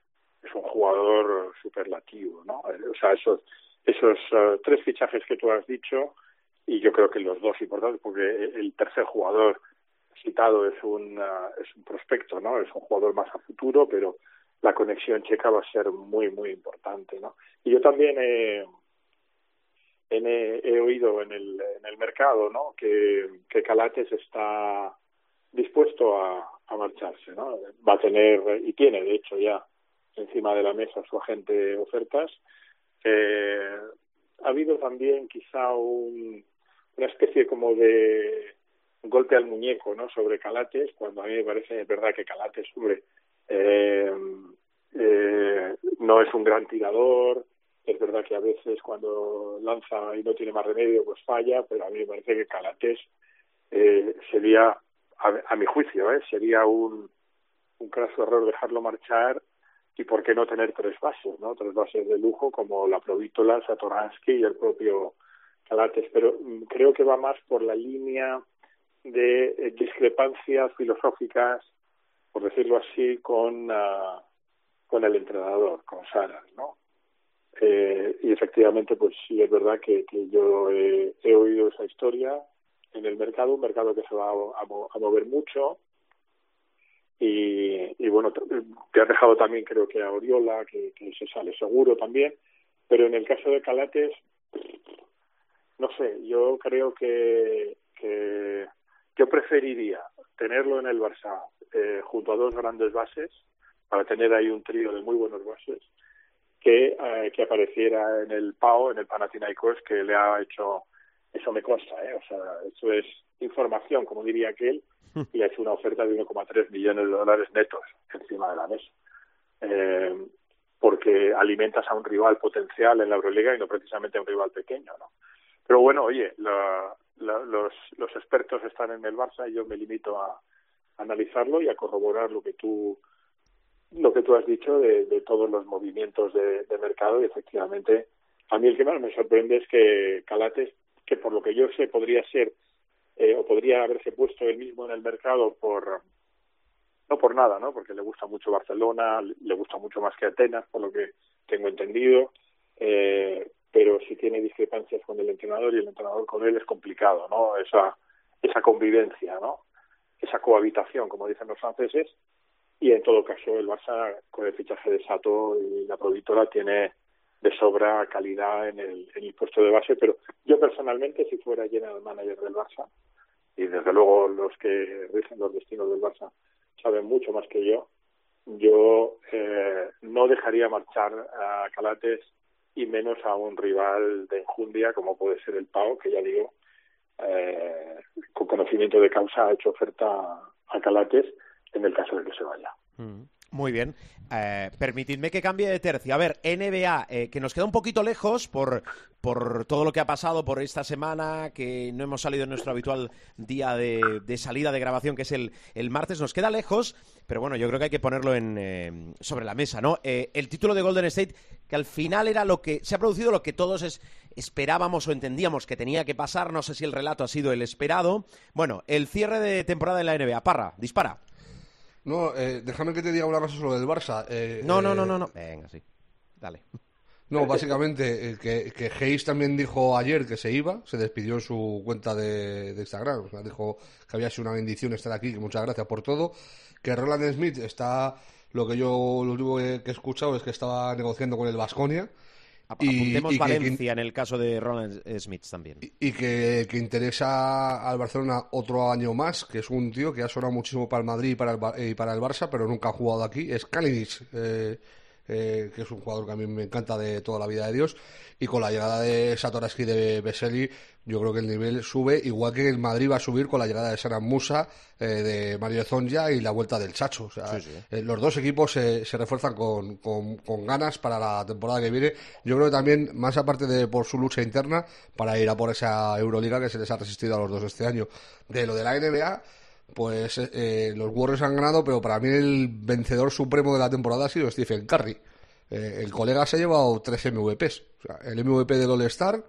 es un jugador superlativo, ¿no? Eh, O sea, esos, esos eh, tres fichajes que tú has dicho, y yo creo que los dos importantes, porque el tercer jugador citado es un, ah, es un prospecto, ¿no? Es un jugador más a futuro, pero la conexión checa va a ser muy, muy importante, ¿no? Y yo también he, en- he, he oído en el, en el mercado, ¿no? Que, que Calates está dispuesto a, a marcharse, ¿no? Va a tener, y tiene de hecho ya encima de la mesa su agente ofertas. Eh, ha habido también quizá un, una especie como de golpe al muñeco no sobre Calates cuando a mí me parece verdad que Calates hombre eh, eh, no es un gran tirador es verdad que a veces cuando lanza y no tiene más remedio pues falla pero a mí me parece que Calates eh, sería a, a mi juicio eh, sería un un craso error dejarlo marchar y por qué no tener tres bases, ¿no? Tres bases de lujo como la Provítola, Satoransky y el propio Calates, pero mm, creo que va más por la línea de eh, discrepancias filosóficas, por decirlo así, con ah, con el entrenador, con Saras, ¿no? Eh, y efectivamente, pues sí es verdad que, que yo he, he oído esa historia en el mercado, un mercado que se va a, a mo- a mover mucho, y, y bueno, te, has dejado también creo que a Oriola, que, que se sale seguro también, pero en el caso de Calates, no sé, yo creo que, que yo preferiría tenerlo en el Barça eh, junto a dos grandes bases, para tener ahí un trío de muy buenos bases, que, eh, que apareciera en el PAO, en el Panathinaikos, que le ha hecho, eso me consta, ¿eh? o sea, eso es información, como diría aquel, y le ha hecho una oferta de 1,3 millones de dólares netos encima de la mesa. Eh, porque alimentas a un rival potencial en la Euroliga y no precisamente a un rival pequeño, ¿no? Pero bueno, oye, la, los, los expertos están en el Barça y yo me limito a, analizarlo y a corroborar lo que tú lo que tú has dicho de, todos los movimientos de, de, mercado y efectivamente a mí el que más me sorprende es que Calates que por lo que yo sé podría ser eh, o podría haberse puesto él mismo en el mercado por no por nada, ¿no? Porque le gusta mucho Barcelona, le gusta mucho más que Atenas, por lo que tengo entendido, eh, pero si tiene discrepancias con el entrenador y el entrenador con él es complicado, ¿no? Esa esa convivencia, ¿no? Esa cohabitación, como dicen los franceses, y en todo caso el Barça con el fichaje de Sato y la productora tiene de sobra calidad en el, en el puesto de base, pero yo personalmente, si fuera general manager del Barça, y desde luego los que rigen los destinos del Barça saben mucho más que yo, yo eh, no dejaría marchar a Calates y menos a un rival de enjundia como puede ser el Pau, que ya digo, eh, con conocimiento de causa ha hecho oferta a Calates en el caso de que se vaya. Mm. Muy bien. Eh, permitidme que cambie de tercio. A ver, NBA, eh, que nos queda un poquito lejos por, por todo lo que ha pasado por esta semana, que no hemos salido en nuestro habitual día de, salida de grabación, que es el, el, martes. Nos queda lejos, pero bueno, yo creo que hay que ponerlo en, eh, sobre la mesa, ¿no? Eh, el título de Golden State, que al final era lo que se ha producido, lo que todos es, esperábamos o entendíamos que tenía que pasar. No sé si el relato ha sido el esperado. Bueno, el cierre de temporada en la NBA. Parra, dispara. No, eh, déjame que te diga una cosa sobre el Barça. Eh, no, no, no, eh, no, no. Venga, sí. Dale. No, básicamente eh, que, que Hayes también dijo ayer que se iba, se despidió en su cuenta de, de Instagram, o sea, dijo que había sido una bendición estar aquí, que muchas gracias por todo, que Roland Smith está, lo que yo lo único que he escuchado es que estaba negociando con el Vasconia, Apuntemos y, y Valencia que, en el caso de Roland Smith también. Y, y que, que, interesa al Barcelona otro año más, que es un tío que ha sonado muchísimo para el Madrid y para el, y para el Barça, pero nunca ha jugado aquí. Es Kalinic, eh, eh, que es un jugador que a mí me encanta de toda la vida de Dios. Y con la llegada de Satoraski de Veseli, yo creo que el nivel sube, igual que el Madrid va a subir con la llegada de Saran Musa, eh, de Mario Zonja y la vuelta del Chacho. O sea, sí, sí. Eh, los dos equipos se, se refuerzan con, con, con, ganas para la temporada que viene. Yo creo que también, más aparte de por su lucha interna, para ir a por esa Euroliga que se les ha resistido a los dos este año. De lo de la NBA, pues eh, los Warriors han ganado, pero para mí el vencedor supremo de la temporada ha sido Stephen Curry. Eh, el colega se ha llevado tres MVPs. O sea, el MVP del All-Star,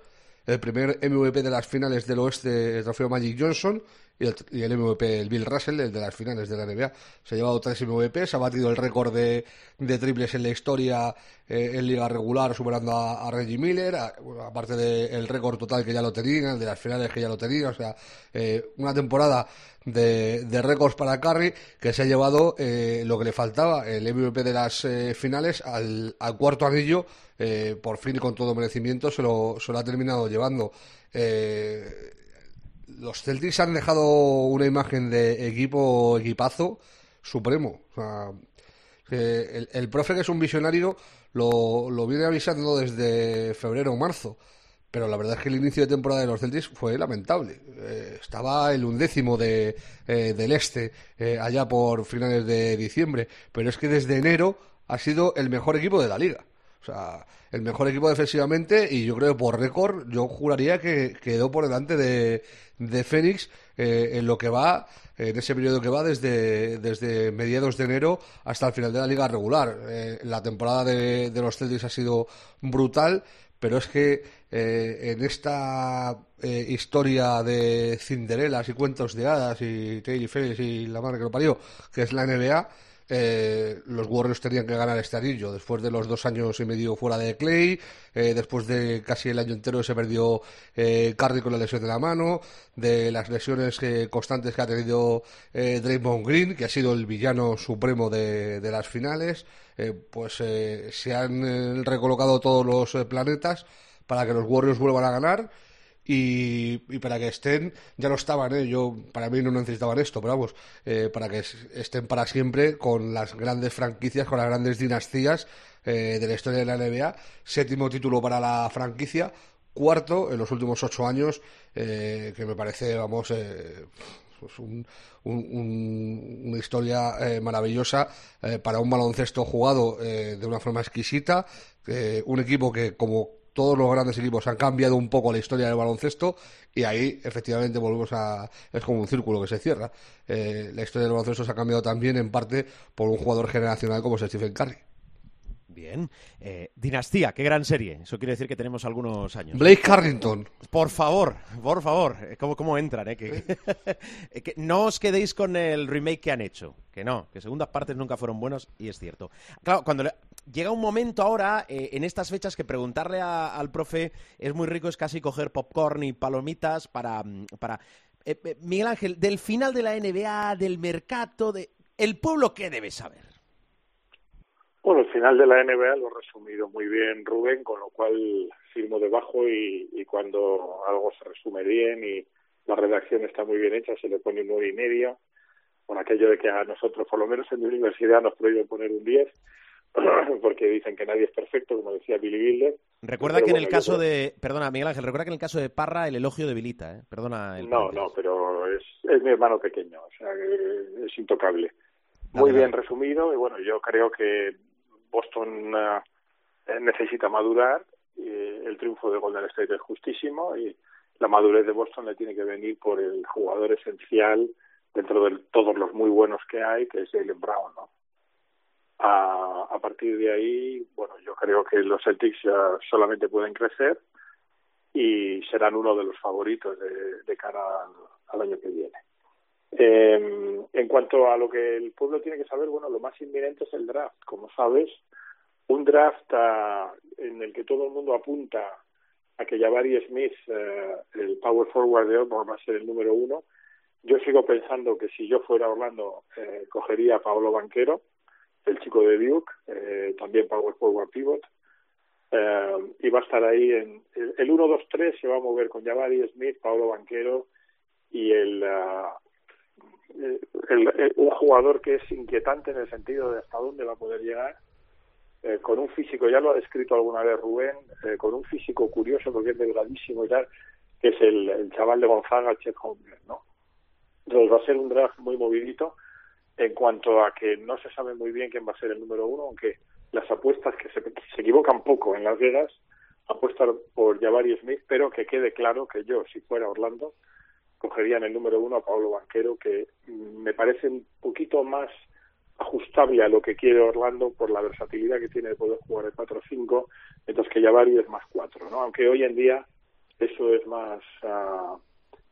el primer MVP de las finales del oeste, el trofeo Magic Johnson, y el, y el, MVP, el Bill Russell, el de las finales de la NBA. Se ha llevado tres MVPs, ha batido el récord de, de triples en la historia eh, en liga regular, superando a, Reggie Miller, aparte del de récord total que ya lo tenía, el de las finales que ya lo tenía. O sea, eh, una temporada de, de récords para Curry que se ha llevado eh, lo que le faltaba, el MVP de las eh, finales, al, al, cuarto anillo. Eh, por fin y con todo merecimiento se lo, se lo ha terminado llevando. Eh, los Celtics han dejado una imagen de equipo equipazo supremo. El, profe que es un visionario lo, lo viene avisando desde febrero o marzo. Pero la verdad es que el inicio de temporada de los Celtics fue lamentable. Eh, estaba el undécimo de, eh, del este eh, allá por finales de diciembre. Pero es que desde enero ha sido el mejor equipo de la liga. El mejor equipo defensivamente y yo creo que por récord yo juraría que quedó por delante de, de Fénix eh, en lo que va, en ese periodo que va desde, desde mediados de enero hasta el final de la liga regular. Eh, la temporada de, los Celtics ha sido brutal, pero es que eh, en esta historia de Cinderelas y cuentos de hadas y Taylor Félix y la madre que lo parió, que es la NBA, eh, los Warriors tenían que ganar este anillo después de los dos años y medio fuera de Clay, eh, después de casi el año entero se perdió eh, Curry con la lesión de la mano, de las lesiones constantes que ha tenido Draymond Green, que ha sido el villano supremo de, de las finales, pues se han recolocado todos los planetas para que los Warriors vuelvan a ganar y, para que estén, ya lo estaban, ¿eh? yo para mí no necesitaban esto, pero vamos, eh, para que estén para siempre con las grandes franquicias, con las grandes dinastías eh, de la historia de la NBA, séptimo título para la franquicia, cuarto en los últimos ocho años, eh, que me parece, vamos, es un, una historia eh, maravillosa eh, para un baloncesto jugado de una forma exquisita, un equipo que como todos los grandes equipos han cambiado un poco la historia del baloncesto y ahí efectivamente volvemos a es como un círculo que se cierra la historia del baloncesto se ha cambiado también en parte por un jugador generacional como es Stephen Curry Bien. Eh, Dinastía, qué gran serie. Eso quiere decir que tenemos algunos años. Blake Carrington. Por favor, por favor. Eh, ¿Cómo, cómo entran? Eh? Que, no os quedéis con el remake que han hecho. Que no, que segundas partes nunca fueron buenos y es cierto. Claro, cuando llega un momento ahora, en estas fechas, que preguntarle al profe es muy rico, es casi coger popcorn y palomitas para... para Miguel Ángel, del final de la NBA, del mercado, de... ¿El pueblo qué debe saber? Bueno, el final de la NBA lo ha resumido muy bien Rubén, con lo cual firmo debajo y, y cuando algo se resume bien y la redacción está muy bien hecha, se le pone un 9 y medio, con aquello de que a nosotros, por lo menos en mi universidad, nos prohíben poner un 10, porque dicen que nadie es perfecto, como decía Billy Bilder. Recuerda que en el caso de, perdona Miguel Ángel, recuerda que en el caso de Parra el elogio debilita, ¿eh? Perdona. El no, no, pero es, es mi hermano pequeño, o sea, es intocable. Muy bien resumido y bueno, yo creo que Boston eh, necesita madurar, y el triunfo de Golden State es justísimo y la madurez de Boston le tiene que venir por el jugador esencial dentro de todos los muy buenos que hay, que es Jalen Brown, ¿no? A, a partir de ahí, bueno, yo creo que los Celtics solamente pueden crecer y serán uno de los favoritos de, cara al, año que viene. Eh, en cuanto a lo que el pueblo tiene que saber, bueno, lo más inminente es el draft. Como sabes, un draft en el que todo el mundo apunta a que Jabari Smith, eh, el power forward de Auburn, va a ser el número uno. Yo sigo pensando que si yo fuera Orlando, eh, cogería a Pablo Banquero, el chico de Duke, eh, también power forward pivot, eh, y va a estar ahí en el, 1-2-3 se va a mover con Jabari Smith, Pablo Banquero y el, uh, el, un jugador que es inquietante en el sentido de hasta dónde va a poder llegar eh, con un físico, ya lo ha descrito alguna vez Rubén, eh, con un físico curioso porque es delgadísimo y tal, que es el, el chaval de Gonzaga, Chet Holmgren, ¿no? Entonces va a ser un draft muy movidito en cuanto a que no se sabe muy bien quién va a ser el número uno, aunque las apuestas que se, equivocan poco en Las Vegas apuestan por Jabari Smith, pero que quede claro que yo, si fuera Orlando, cogería en el número uno a Pablo Banquero, que me parece un poquito más ajustable a lo que quiere Orlando por la versatilidad que tiene de poder jugar el 4-5, mientras que Jabari es más 4, ¿no? Aunque hoy en día eso es más uh,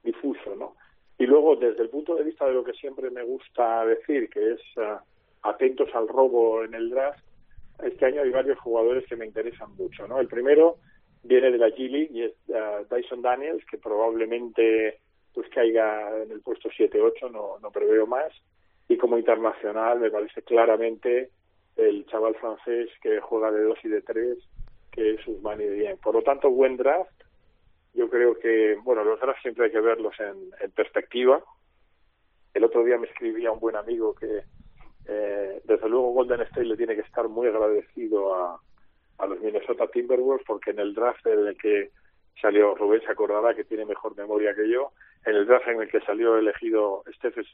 difuso, ¿no? Y luego, desde el punto de vista de lo que siempre me gusta decir, que es uh, atentos al robo en el draft, este año hay varios jugadores que me interesan mucho, ¿no? El primero viene de la G y es uh, Dyson Daniels, que probablemente pues caiga en el puesto 7-8, no, no preveo más y como internacional me parece claramente el chaval francés que juega de dos y de tres, que es Usmani bien. Por lo tanto, buen draft. Yo creo que, bueno, los drafts siempre hay que verlos en, en perspectiva. El otro día me escribía un buen amigo que, eh, desde luego, Golden State le tiene que estar muy agradecido a, a los Minnesota Timberwolves porque en el draft en el que salió, Rubén se acordará que tiene mejor memoria que yo, en el draft en el que salió elegido Stephen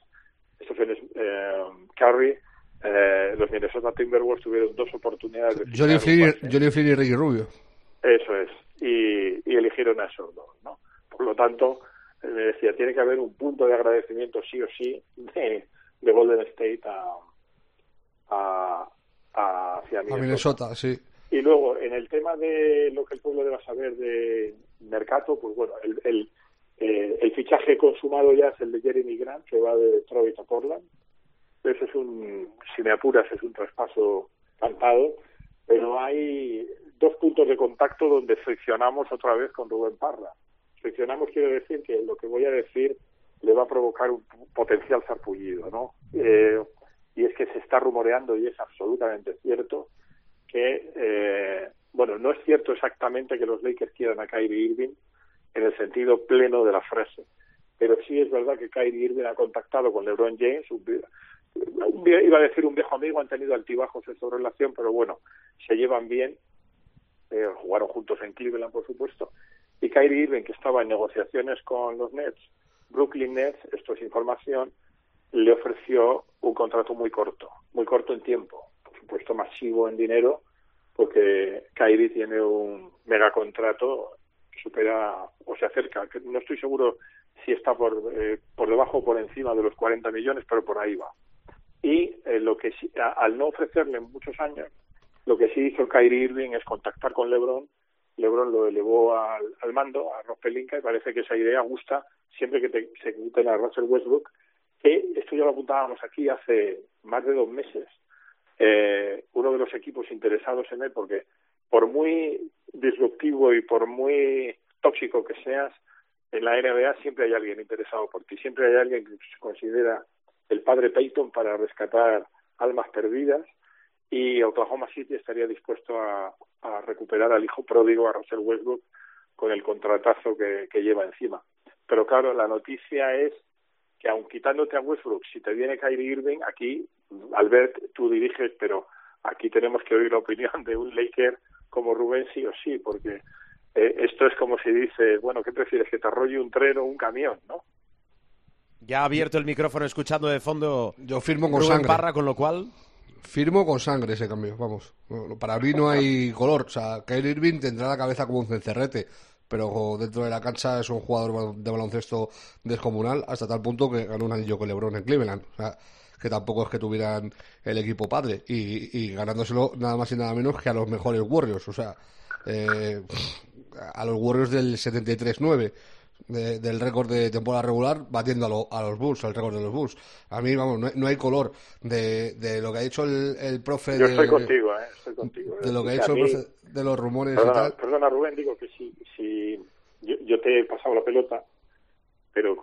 Stephen eh, Curry, eh, los Minnesota Timberwolves tuvieron dos oportunidades de Johnny Flynn, y Ricky Rubio. Eso es, y, y eligieron a esos dos, ¿no? Por lo tanto, eh, me decía, tiene que haber un punto de agradecimiento sí o sí de, de Golden State a, a, a hacia Minnesota. A Minnesota, sí. Y luego, en el tema de lo que el pueblo deba saber de mercado, pues bueno, el, el, eh, el fichaje consumado ya es el de Jeremy Grant, que va de Detroit a Portland. Eso es un, si me apuras, es un traspaso cantado, pero hay dos puntos de contacto donde friccionamos otra vez con Rubén Parra. Friccionamos quiere decir que lo que voy a decir le va a provocar un potencial sarpullido, ¿no? Eh, y es que se está rumoreando, y es absolutamente cierto, que, eh, bueno, no es cierto exactamente que los Lakers quieran a Kyrie Irving, en el sentido pleno de la frase. Pero sí es verdad que Kyrie Irving ha contactado con LeBron James, un, iba a decir un viejo amigo, han tenido altibajos en su relación, pero bueno, se llevan bien, eh, jugaron juntos en Cleveland, por supuesto, y Kyrie Irving, que estaba en negociaciones con los Nets, Brooklyn Nets, esto es información, le ofreció un contrato muy corto, muy corto en tiempo, por supuesto masivo en dinero, porque Kyrie tiene un megacontrato que supera o se acerca, no estoy seguro si está por, eh, por debajo o por encima de los 40 millones, pero por ahí va. Y eh, lo que al no ofrecerle muchos años, lo que sí hizo Kyrie Irving es contactar con LeBron. LeBron lo elevó al, al mando, a Rob Pelinka, y parece que esa idea gusta siempre que te, se ejecuten a Russell Westbrook, que esto ya lo apuntábamos aquí hace más de dos meses. Eh, uno de los equipos interesados en él, porque por muy disruptivo y por muy tóxico que seas, en la NBA siempre hay alguien interesado por ti, siempre hay alguien que se considera el padre Peyton para rescatar almas perdidas y Oklahoma City estaría dispuesto a, a recuperar al hijo pródigo, a Russell Westbrook, con el contratazo que, que lleva encima. Pero claro, la noticia es que aun quitándote a Westbrook, si te viene Kyrie Irving, aquí, Albert, tú diriges, pero aquí tenemos que oír la opinión de un Laker como Rubén sí o sí, porque eh, esto es como si dice, bueno, ¿qué prefieres, que te arrolle un tren o un camión, no? Ya ha abierto el micrófono escuchando de fondo Yo firmo con Rubén sangre. Parra, con lo cual Firmo con sangre ese cambio, vamos. Para mí no hay color. O sea, Kyrie Irving tendrá la cabeza como un cencerrete, pero dentro de la cancha es un jugador de baloncesto descomunal hasta tal punto que ganó un anillo con LeBron en Cleveland. O sea, que tampoco es que tuvieran el equipo padre y, y ganándoselo nada más y nada menos que a los mejores Warriors. O sea, eh, a los Warriors del 73-9 de- del récord de temporada regular batiendo a, lo- a los Bulls, al récord de los Bulls. A mí, vamos, no no hay color de, de lo que ha dicho el, el profe Yo de, estoy contigo, ¿eh? Estoy contigo. de lo que ha A dicho el mí- profe de los rumores y Perdona, tal. perdona, Rubén, digo que si, si yo, yo te he pasado la pelota, pero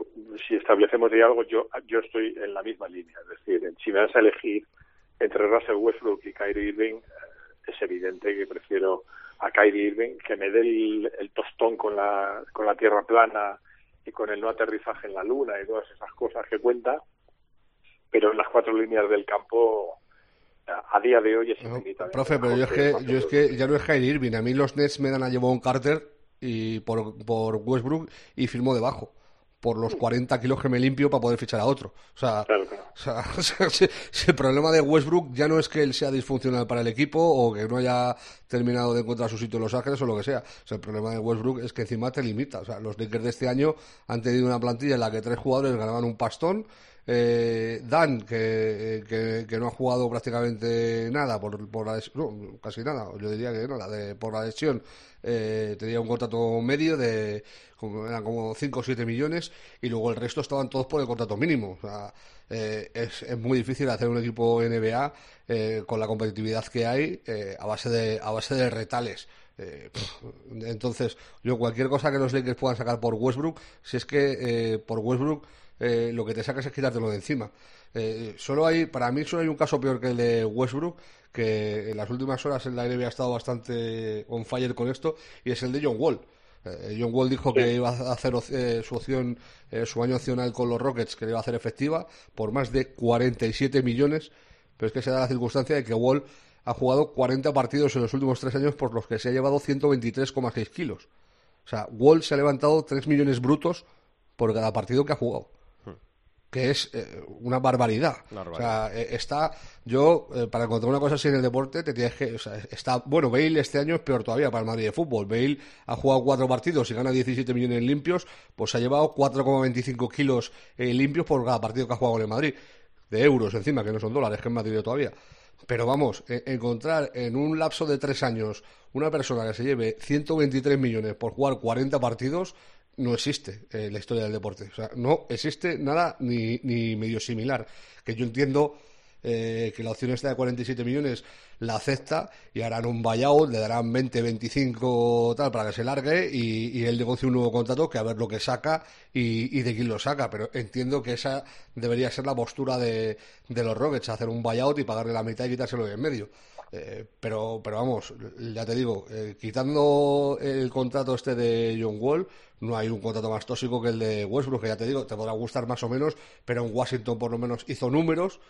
si establecemos de algo, yo, yo estoy en la misma línea. Es decir, si me das a elegir entre Russell Westbrook y Kyrie Irving, eh, es evidente que prefiero a Kyrie Irving que me dé el, el tostón con la, con la tierra plana y con el no aterrizaje en la luna y todas esas cosas que cuenta, pero en las cuatro líneas del campo a, día de hoy es No, profe, pero yo es que, yo es que ya no es Kyrie Irving. A mí los Nets me dan a Jevon Carter y por, por Westbrook y firmó debajo. Por los 40 kilos que me limpio para poder fichar a otro. O sea, Claro, claro. o sea, o sea, si, si el problema de Westbrook ya no es que él sea disfuncional para el equipo o que no haya terminado de encontrar su sitio en Los Ángeles o lo que sea. O sea, el problema de Westbrook es que encima te limita. O sea, los Lakers de este año han tenido una plantilla en la que tres jugadores ganaban un pastón. Eh, Dan, que, que, que no ha jugado prácticamente nada por, por la no, casi nada, yo diría que nada, de, por la lesión, eh, tenía un contrato medio de como, eran como 5 o 7 millones y luego el resto estaban todos por el contrato mínimo. O sea, eh, es, es muy difícil hacer un equipo NBA eh, con la competitividad que hay eh, a base de a base de retales. Eh, entonces, yo cualquier cosa que los Lakers puedan sacar por Westbrook, si es que eh, por Westbrook eh, lo que te sacas es quitártelo de encima. Eh, solo hay, para mí solo hay un caso peor que el de Westbrook, que en las últimas horas en la NBA ha estado bastante on fire con esto, y es el de John Wall. Eh, John Wall dijo que iba a hacer eh, su opción, su año opcional con los Rockets, que le iba a hacer efectiva, por más de 47 millones, pero es que se da la circunstancia de que Wall ha jugado 40 partidos en los últimos tres años por los que se ha llevado 123,6 kilos. O sea, Wall se ha levantado 3 millones brutos por cada partido que ha jugado. Que es eh, una barbaridad. O sea, eh, está. Yo, eh, para encontrar una cosa así en el deporte, te tienes que. O sea, está. Bueno, Bale este año es peor todavía para el Madrid de fútbol. Bale ha jugado cuatro partidos y gana 17 millones limpios, pues ha llevado 4,25 kilos limpios por cada partido que ha jugado en el Madrid. De euros encima, que no son dólares, que es Madrid todavía. Pero vamos, eh, encontrar en un lapso de tres años una persona que se lleve 123 millones por jugar 40 partidos no existe en la historia del deporte. O sea, no existe nada ni, ni medio similar. Que yo entiendo eh, que la opción esta de 47 millones la acepta y harán un buyout, le darán 20, 25 tal para que se largue y, y él negocie un nuevo contrato que a ver lo que saca y, y de quién lo saca. Pero entiendo que esa debería ser la postura de, de los Rockets, hacer un buyout y pagarle la mitad y quitárselo de en medio. Eh, pero, pero vamos, ya te digo, eh, quitando el contrato este de John Wall, no hay un contrato más tóxico que el de Westbrook, que ya te digo, te podrá gustar más o menos, pero en Washington por lo menos hizo números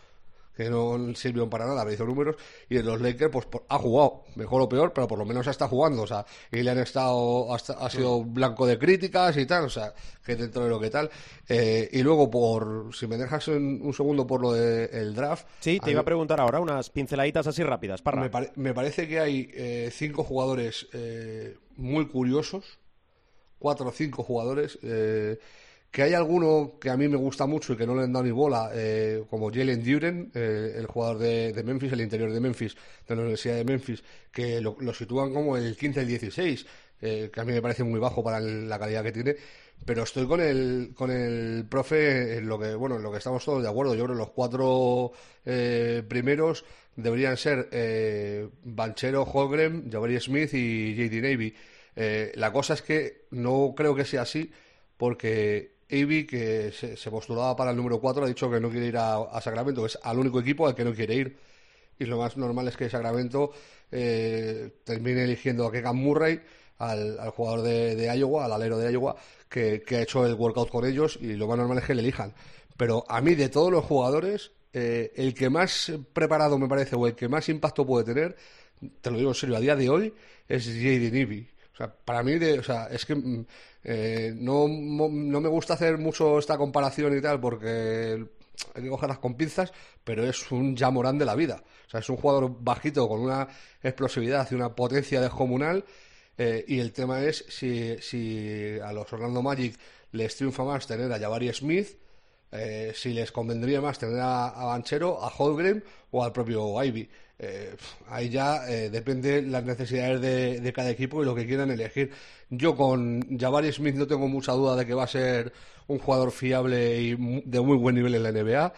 que no sirvieron para nada, me hizo números, y en los Lakers pues por- ha jugado, mejor o peor, pero por lo menos está jugando, o sea, y le han estado, ha, esta- ha sido blanco de críticas y tal, o sea, que dentro de lo que tal. Eh, y luego por, si me dejas un, un segundo por lo del draft. Sí, te iba a preguntar ahora unas pinceladitas así rápidas, Parra. me, pare- me parece que hay eh, cinco jugadores eh, muy curiosos, cuatro o cinco jugadores, eh, que hay alguno que a mí me gusta mucho y que no le han dado ni bola, eh, como Jalen Duren, eh, el jugador de, Memphis, el interior de Memphis, de la Universidad de Memphis, que lo, sitúan como el 15, el 16, eh, que a mí me parece muy bajo para el- la calidad que tiene. Pero estoy con el, con el profe en lo que, bueno, en lo que estamos todos de acuerdo. Yo creo que los cuatro eh, primeros deberían ser eh, Banchero, Holgren, Jabari Smith y JD Navy. Eh, la cosa es que no creo que sea así porque Avi, que se, postulaba para el número 4, ha dicho que no quiere ir a, Sacramento, que es al único equipo al que no quiere ir. Y lo más normal es que Sacramento eh, termine eligiendo a Kegan Murray, al, jugador de, Iowa, al alero de Iowa, que, ha hecho el workout con ellos, y lo más normal es que le elijan. Pero a mí, de todos los jugadores, eh, el que más preparado me parece, o el que más impacto puede tener, te lo digo en serio, a día de hoy, es J.D. Nivy. O sea, para mí, o sea, es que mm, eh, no, no me gusta hacer mucho esta comparación y tal, porque hay que cogerlas con pinzas, pero es un Jamorán de la vida. O sea, es un jugador bajito con una explosividad y una potencia descomunal. eh, y el tema es si, si a los Orlando Magic les triunfa más tener a Jabari Smith, eh, si les convendría más tener a, a Banchero, a Holgren o al propio Ivy. Eh, ahí ya eh, depende las necesidades de, de cada equipo y lo que quieran elegir. Yo con Jabari Smith no tengo mucha duda de que va a ser un jugador fiable y de muy buen nivel en la NBA.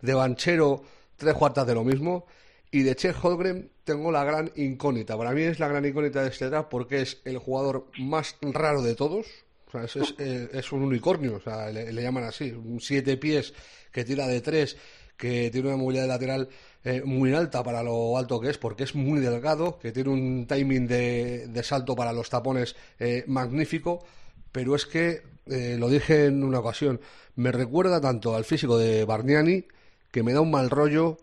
De Banchero, tres cuartas de lo mismo. Y de Chet Holgren tengo la gran incógnita. Para mí es la gran incógnita de este draft porque es el jugador más raro de todos. O sea, es, eh, un unicornio, o sea, le, le llaman así. Un siete pies que tira de tres, que tiene una movilidad lateral eh, muy alta para lo alto que es, porque es muy delgado, que tiene un timing de, de salto para los tapones eh, magnífico. Pero es que, eh, lo dije en una ocasión, me recuerda tanto al físico de Bargnani que me da un mal rollo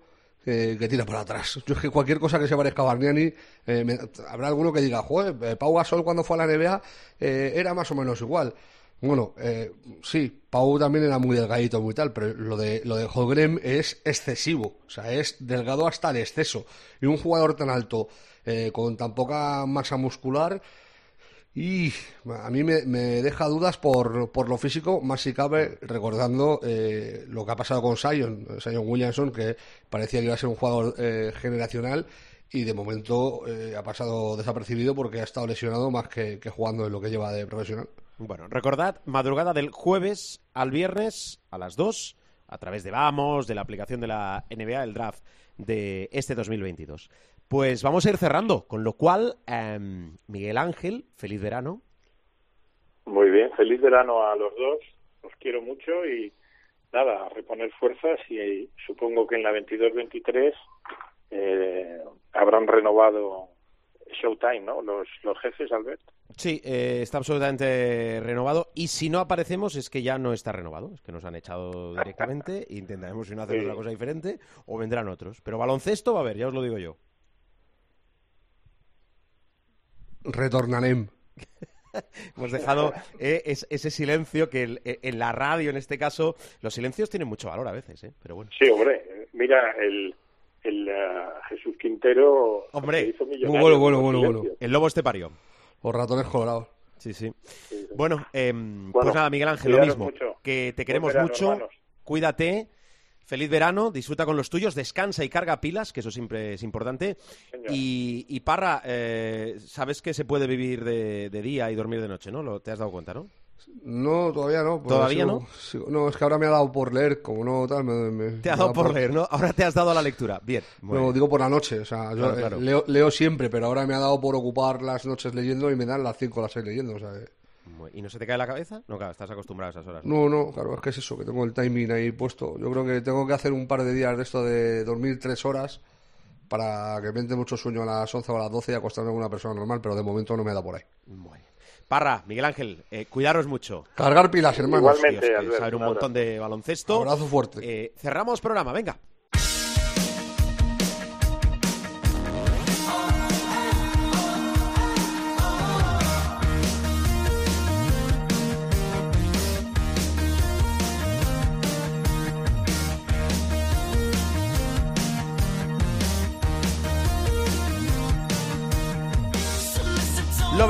que, que tira para atrás. Yo es que cualquier cosa que se parezca a Bargnani, eh, me- habrá alguno que diga, joder, eh, Pau Gasol cuando fue a la NBA eh, era más o menos igual. Bueno, eh, sí, Pau también era muy delgadito, muy tal, pero lo de, lo de Holmgren es excesivo, o sea, es delgado hasta el exceso. Y un jugador tan alto, eh, con tan poca masa muscular, y a mí me, me deja dudas por, por lo físico, más si cabe, recordando eh, lo que ha pasado con Sion, Sion Williamson, que parecía que iba a ser un jugador eh, generacional y de momento eh, ha pasado desapercibido porque ha estado lesionado más que, que jugando en lo que lleva de profesional. Bueno, recordad, madrugada del jueves al viernes a las 2, a través de Vamos, de la aplicación de la NBA, el draft de este 2022. Pues vamos a ir cerrando, con lo cual, em, Miguel Ángel, feliz verano. Muy bien, feliz verano a los dos, os quiero mucho y nada, a reponer fuerzas y supongo que en la 22-23 eh, habrán renovado Showtime, ¿no? Los, los jefes, Albert. Sí, eh, está absolutamente renovado y si no aparecemos es que ya no está renovado, es que nos han echado directamente e intentaremos si no hacemos Sí. una cosa diferente o vendrán otros. Pero baloncesto va a haber, ya os lo digo yo. Retornarem. Hemos dejado eh, es- ese silencio que el- eh, en la radio, en este caso, los silencios tienen mucho valor a veces, ¿eh? pero bueno. Sí, hombre, mira, el, el eh, Jesús Quintero Hombre, hizo bueno, bueno, bueno. El lobo estepario. Los ratones colorados. Sí, sí. Bueno, Bueno, pues nada, Miguel Ángel, lo mismo. mucho. Que te queremos verano, mucho. hermanos. Cuídate. Feliz verano, disfruta con los tuyos, descansa y carga pilas, que eso siempre es importante. Y, y Parra, eh, sabes que se puede vivir de, de día y dormir de noche, ¿no? Lo, te has dado cuenta, ¿no? No, todavía no. ¿Todavía sigo- no? sigo- no, es que ahora me ha dado por leer, como no tal, me, me- Te ha dado da por leer, ¿no? Ahora te has dado a la lectura. Bien. No, digo por la noche, o sea, yo Claro, eh, claro. Leo, leo siempre, pero ahora me ha dado por ocupar las noches leyendo y me dan las 5 o las 6 leyendo, o sea, que- Muy- ¿Y no se te cae la cabeza? No, claro, estás acostumbrado a esas horas. No, no, claro, es que es eso, que tengo el timing ahí puesto. Yo creo que tengo que hacer un par de días de esto de dormir 3 horas para que me entre mucho sueño a las 11 o a las 12 y acostarme como una persona normal, pero de momento no me da por ahí. Bien. Parra, Miguel Ángel, eh, cuidaros mucho. Cargar pilas, hermanos. Igualmente. Albert, saber un un montón de baloncesto. Abrazo fuerte. Eh, cerramos programa, venga.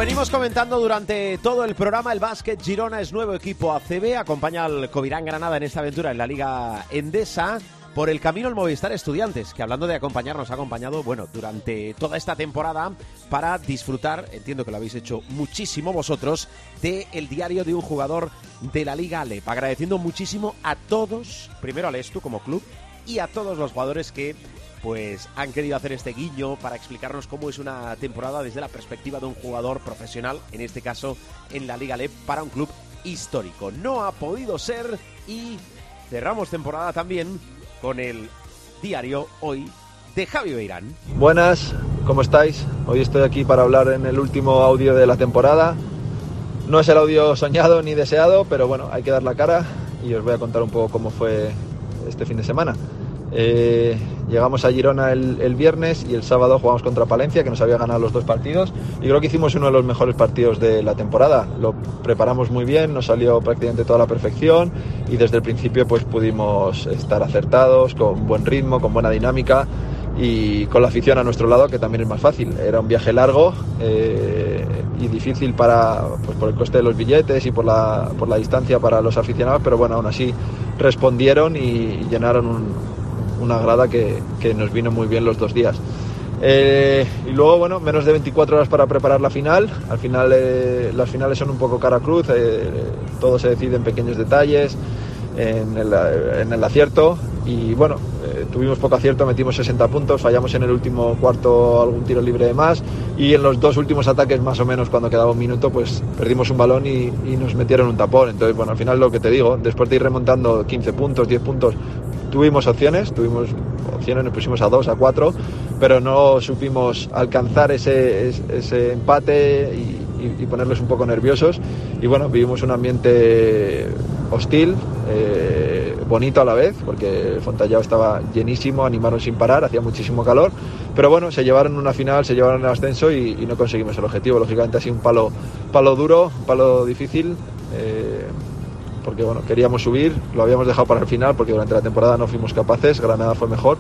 Venimos comentando durante todo el programa. El básquet Girona es nuevo equipo ACB. Acompaña al Covirán Granada en esta aventura en la Liga Endesa. Por el camino el Movistar Estudiantes, que hablando de acompañar, nos ha acompañado, bueno, durante toda esta temporada para disfrutar, entiendo que lo habéis hecho muchísimo vosotros, de el diario de un jugador de la Liga Alep. Agradeciendo muchísimo a todos, primero al Estu como club, y a todos los jugadores que pues han querido hacer este guiño para explicarnos cómo es una temporada desde la perspectiva de un jugador profesional, en este caso en la Liga LEP, para un club histórico. No ha podido ser y cerramos temporada también con el diario hoy de Javi Beirán. Buenas, ¿cómo estáis? Hoy estoy aquí para hablar en el último audio de la temporada. No es el audio soñado ni deseado, pero bueno, hay que dar la cara y os voy a contar un poco cómo fue este fin de semana. Eh, llegamos a Girona el, viernes y el sábado jugamos contra Palencia, que nos había ganado los dos partidos. Y creo que hicimos uno de los mejores partidos de la temporada. Lo preparamos muy bien, nos salió prácticamente toda la perfección y desde el principio pues pudimos estar acertados, con buen ritmo, con buena dinámica y con la afición a nuestro lado, que también es más fácil. Era un viaje largo eh, y difícil para, pues, por el coste de los billetes y por la, por la distancia para los aficionados, pero bueno, aún así respondieron y llenaron un, una grada que, que, nos vino muy bien los dos días. Eh, y luego, bueno, menos de 24 horas para preparar la final. Al final, eh, las finales son un poco cara cruz, eh, todo se decide en pequeños detalles, en el, en el acierto. Y bueno, tuvimos poco acierto, metimos 60 puntos, fallamos en el último cuarto algún tiro libre de más. Y en los dos últimos ataques, más o menos, cuando quedaba un minuto, pues perdimos un balón y, y nos metieron un tapón. Entonces, bueno, al final lo que te digo, después de ir remontando 15 puntos, 10 puntos, tuvimos opciones, tuvimos opciones, nos pusimos a dos, a cuatro, pero no supimos alcanzar ese, ese empate y, y, ponerles un poco nerviosos. Y bueno, vivimos un ambiente hostil, eh, bonito a la vez, porque el Fontallao estaba llenísimo, animaron sin parar, hacía muchísimo calor, pero bueno, se llevaron una final, se llevaron el ascenso y, y no conseguimos el objetivo. Lógicamente ha sido un palo, palo duro, un palo difícil. Eh, porque bueno, queríamos subir, lo habíamos dejado para el final porque durante la temporada no fuimos capaces, Granada fue mejor.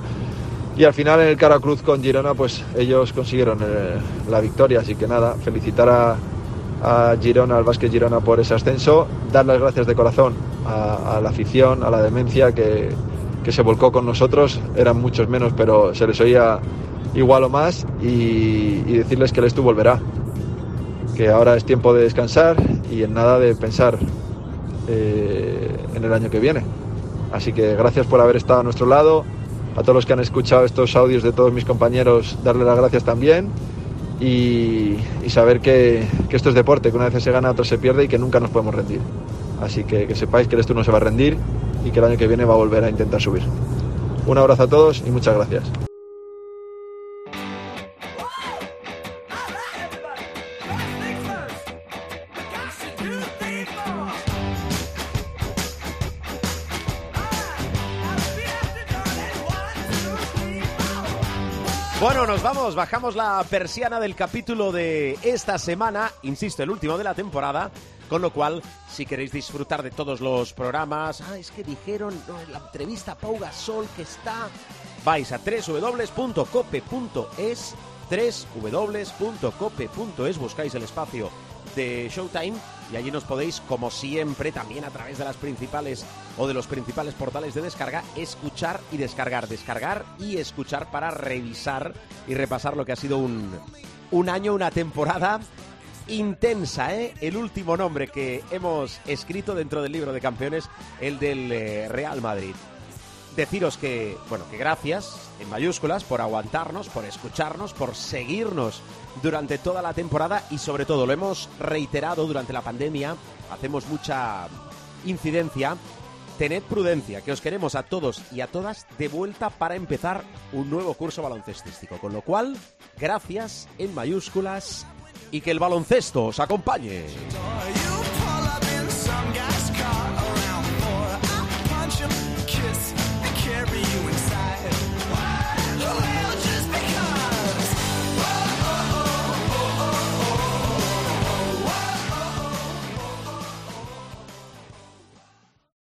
Y al final en el cara cruz con Girona, pues ellos consiguieron eh, la victoria. Así que nada, felicitar a, Girona, al Vázquez Girona por ese ascenso, dar las gracias de corazón a, la afición, a la demencia que, que, se volcó con nosotros. Eran muchos menos, pero se les oía igual o más. Y, y decirles que el Estu volverá. Que ahora es tiempo de descansar y en nada de pensar eh, en el año que viene. Así que gracias por haber estado a nuestro lado. A todos los que han escuchado estos audios de todos mis compañeros, darle las gracias también. Y, saber que, esto es deporte, que una vez se gana, otro se pierde y que nunca nos podemos rendir. Así que que sepáis que esto no se va a rendir y que el año que viene va a volver a intentar subir. Un abrazo a todos y muchas gracias. Bajamos la persiana del capítulo de esta semana, insisto, el último de la temporada, con lo cual, si queréis disfrutar de todos los programas, ah, es que dijeron en la entrevista Pau Gasol que está, vais a www.cope.es, www.cope.es, buscáis el espacio de Showtime y allí nos podéis, como siempre, también a través de las principales o de los principales portales de descarga, escuchar y descargar, descargar y escuchar para revisar y repasar lo que ha sido un, un año, una temporada intensa, ¿eh? El último nombre que hemos escrito dentro del libro de campeones, el del eh, Real Madrid. Deciros que, bueno, que gracias, en mayúsculas, por aguantarnos, por escucharnos, por seguirnos durante toda la temporada y sobre todo lo hemos reiterado durante la pandemia, hacemos mucha incidencia. Tened prudencia, que os queremos a todos y a todas de vuelta para empezar un nuevo curso baloncestístico. Con lo cual, gracias en mayúsculas y que el baloncesto os acompañe.